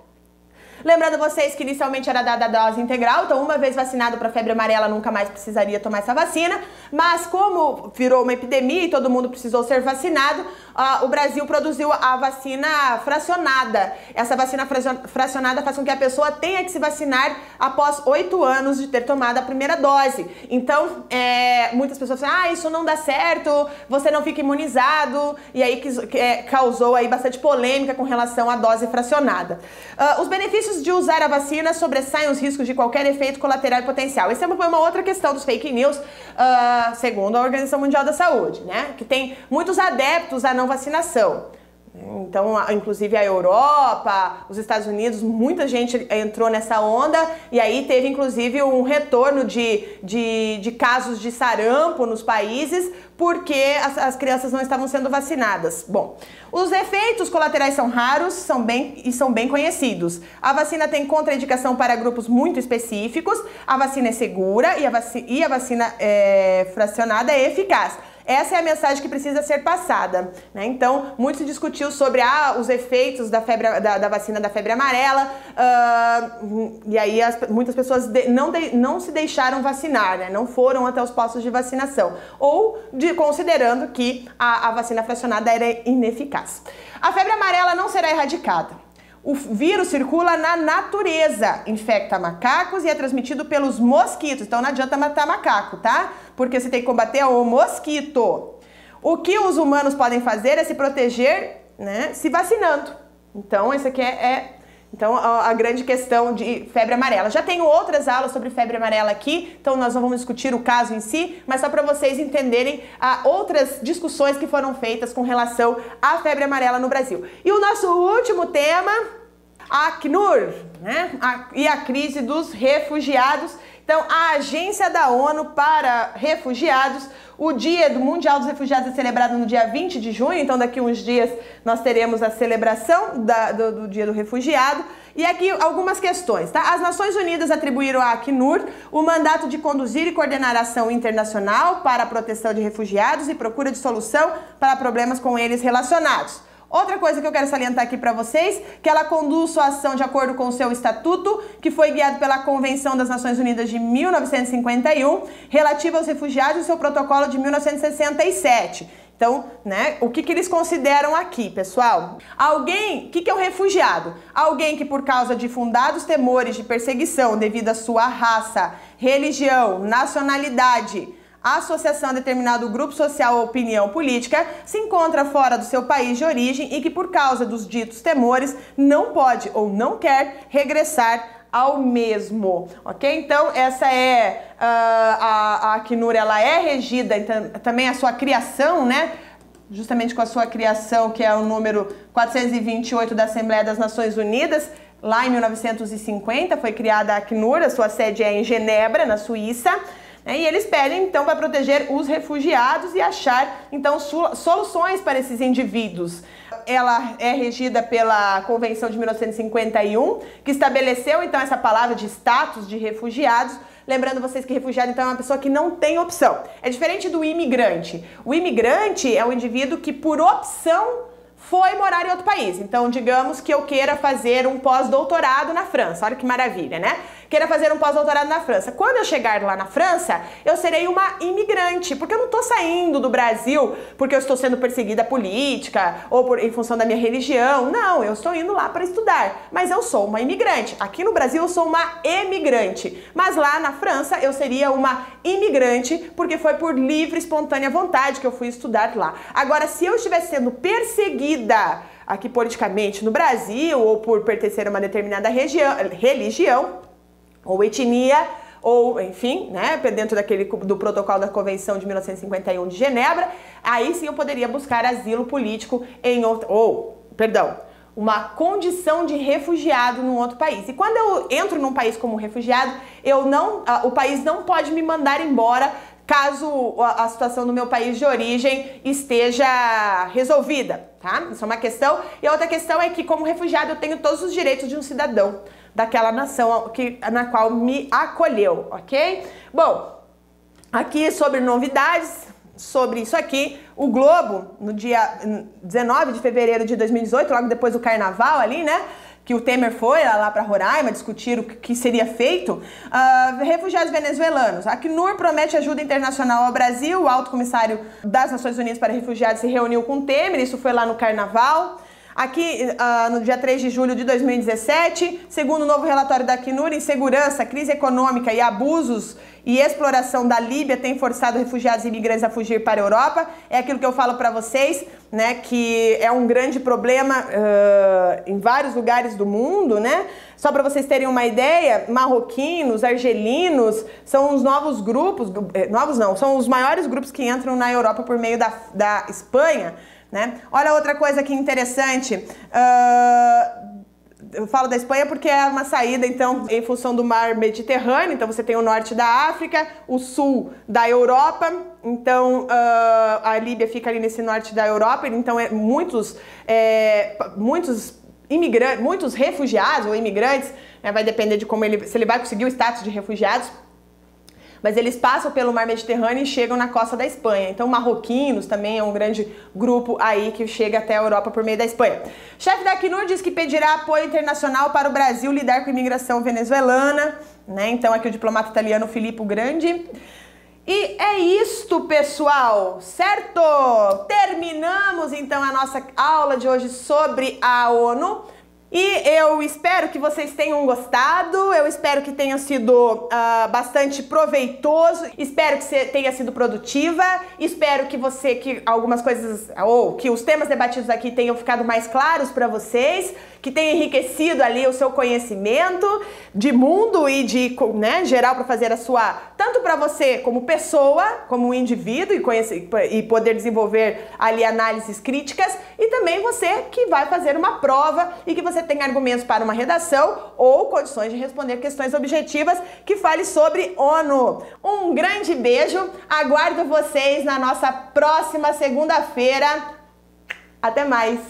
Lembrando vocês que inicialmente era dada a dose integral, então uma vez vacinado para febre amarela nunca mais precisaria tomar essa vacina, mas como virou uma epidemia e todo mundo precisou ser vacinado, uh, o Brasil produziu a vacina fracionada. Essa vacina fracionada faz com que a pessoa tenha que se vacinar após oito anos de ter tomado a primeira dose. Então, é, muitas pessoas falam, ah, isso não dá certo, você não fica imunizado, e aí que, é, causou aí bastante polêmica com relação à dose fracionada. Uh, os benefícios benefícios de usar a vacina sobressaem os riscos de qualquer efeito colateral potencial. Essa é uma outra questão dos fake news, uh, segundo a Organização Mundial da Saúde, né? Que tem muitos adeptos à não vacinação. Então, inclusive a Europa, os Estados Unidos, muita gente entrou nessa onda e aí teve inclusive um retorno de, de, de casos de sarampo nos países porque as, as, crianças não estavam sendo vacinadas. Bom, os efeitos colaterais são raros são bem, e são bem conhecidos. A vacina tem contraindicação para grupos muito específicos, a vacina é segura e a, vaci e a vacina é, fracionada é eficaz. Essa é a mensagem que precisa ser passada. Né? Então, muito se discutiu sobre ah, os efeitos da, febre, da, da vacina da febre amarela, uh, e aí as, muitas pessoas de, não, de, não se deixaram vacinar, né? não foram até os postos de vacinação, ou de, considerando que a, a vacina fracionada era ineficaz. A febre amarela não será erradicada. O vírus circula na natureza, infecta macacos e é transmitido pelos mosquitos. Então não adianta matar macaco, tá? Porque você tem que combater o mosquito. O que os humanos podem fazer é se proteger, né, se vacinando. Então, isso aqui é, é então, a, a, grande questão de febre amarela. Já tenho outras aulas sobre febre amarela aqui, então nós não vamos discutir o caso em si, mas só para vocês entenderem ah, outras discussões que foram feitas com relação à febre amarela no Brasil. E o nosso último tema, a Acnur, né? A, e a crise dos refugiados. Então, a Agência da ONU para Refugiados, o Dia do Mundial dos Refugiados é celebrado no dia 20 de junho, então daqui uns dias nós teremos a celebração da, do, do, Dia do Refugiado. E aqui algumas questões, tá? As Nações Unidas atribuíram à Acnur o mandato de conduzir e coordenar ação internacional para a proteção de refugiados e procura de solução para problemas com eles relacionados. Outra coisa que eu quero salientar aqui para vocês, que ela conduz sua ação de acordo com o seu estatuto, que foi guiado pela Convenção das Nações Unidas de 1951, relativa aos refugiados e seu protocolo de 1967. Então, né, o que, que eles consideram aqui, pessoal? Alguém, o que, que é um refugiado? Alguém que, por causa de fundados temores de perseguição devido à sua raça, religião, nacionalidade, associação a determinado grupo social ou opinião política se encontra fora do seu país de origem e que, por causa dos ditos temores, não pode ou não quer regressar ao mesmo, ok? Então essa é uh, a, a Acnur, ela é regida então, também a sua criação, né? Justamente com a sua criação, que é o número 428 da Assembleia das Nações Unidas, lá em 1950 foi criada a Acnur, a sua sede é em Genebra, na Suíça. E eles pedem então para proteger os refugiados e achar então soluções para esses indivíduos. Ela é regida pela Convenção de 1951, que estabeleceu então essa palavra de status de refugiados. Lembrando vocês que refugiado então é uma pessoa que não tem opção. É diferente do imigrante. O imigrante é o indivíduo que por opção foi morar em outro país. Então, digamos que eu queira fazer um pós-doutorado na França. Olha que maravilha, né? Queira fazer um pós-doutorado na França. Quando eu chegar lá na França, eu serei uma imigrante, porque eu não estou saindo do Brasil porque eu estou sendo perseguida política ou por, em função da minha religião. Não, eu estou indo lá para estudar. Mas eu sou uma imigrante. Aqui no Brasil eu sou uma emigrante. Mas lá na França eu seria uma imigrante porque foi por livre, espontânea vontade que eu fui estudar lá. Agora, se eu estivesse sendo perseguida aqui politicamente no Brasil ou por pertencer a uma determinada região, religião ou etnia ou enfim, né, dentro daquele do protocolo da Convenção de 1951 de Genebra, aí sim eu poderia buscar asilo político em outro ou, perdão, uma condição de refugiado num outro país. E quando eu entro num país como refugiado, eu não, o país não pode me mandar embora caso a situação do meu país de origem esteja resolvida, tá? Isso é uma questão. E a outra questão é que, como refugiado, eu tenho todos os direitos de um cidadão daquela nação que, na qual me acolheu, ok? Bom, aqui sobre novidades, sobre isso aqui, o Globo, no dia 19 de fevereiro de 2018, logo depois do carnaval ali, né? que o Temer foi lá para Roraima discutir o que seria feito, uh, refugiados venezuelanos. A Acnur promete ajuda internacional ao Brasil, o alto comissário das Nações Unidas para Refugiados se reuniu com o Temer, isso foi lá no Carnaval. Aqui, uh, no dia 3 de julho de 2017, segundo o novo relatório da Acnur, insegurança, crise econômica e abusos e exploração da Líbia têm forçado refugiados e imigrantes a fugir para a Europa. É aquilo que eu falo para vocês, né, que é um grande problema uh, em vários lugares do mundo, né? Só para vocês terem uma ideia, marroquinos, argelinos são os novos grupos, eh, novos não, são os maiores grupos que entram na Europa por meio da, da Espanha. Né? Olha outra coisa que interessante. Uh, eu falo da Espanha porque é uma saída, então, em função do mar Mediterrâneo. Então, você tem o norte da África, o sul da Europa. Então, uh, a Líbia fica ali nesse norte da Europa. Então, é, muitos, é, muitos imigrantes, muitos refugiados ou imigrantes, né, vai depender de como ele, se ele vai conseguir o status de refugiados mas eles passam pelo mar Mediterrâneo e chegam na costa da Espanha. Então, marroquinos também é um grande grupo aí que chega até a Europa por meio da Espanha. Chefe da Acnur diz que pedirá apoio internacional para o Brasil lidar com a imigração venezuelana, né? Então, aqui o diplomata italiano Filippo Grande. E é isto, pessoal, certo? Terminamos então a nossa aula de hoje sobre a ONU. E eu espero que vocês tenham gostado, eu espero que tenha sido uh, bastante proveitoso, espero que você tenha sido produtiva, espero que você, que algumas coisas, ou que os temas debatidos aqui tenham ficado mais claros para vocês, que tenha enriquecido ali o seu conhecimento de mundo e de, né, geral para fazer a sua, tanto para você como pessoa, como um indivíduo e, conhecer, e poder desenvolver ali análises críticas, e também você que vai fazer uma prova e que você tem argumentos para uma redação ou condições de responder questões objetivas que fale sobre ONU. Um grande beijo, aguardo vocês na nossa próxima segunda-feira. Até mais!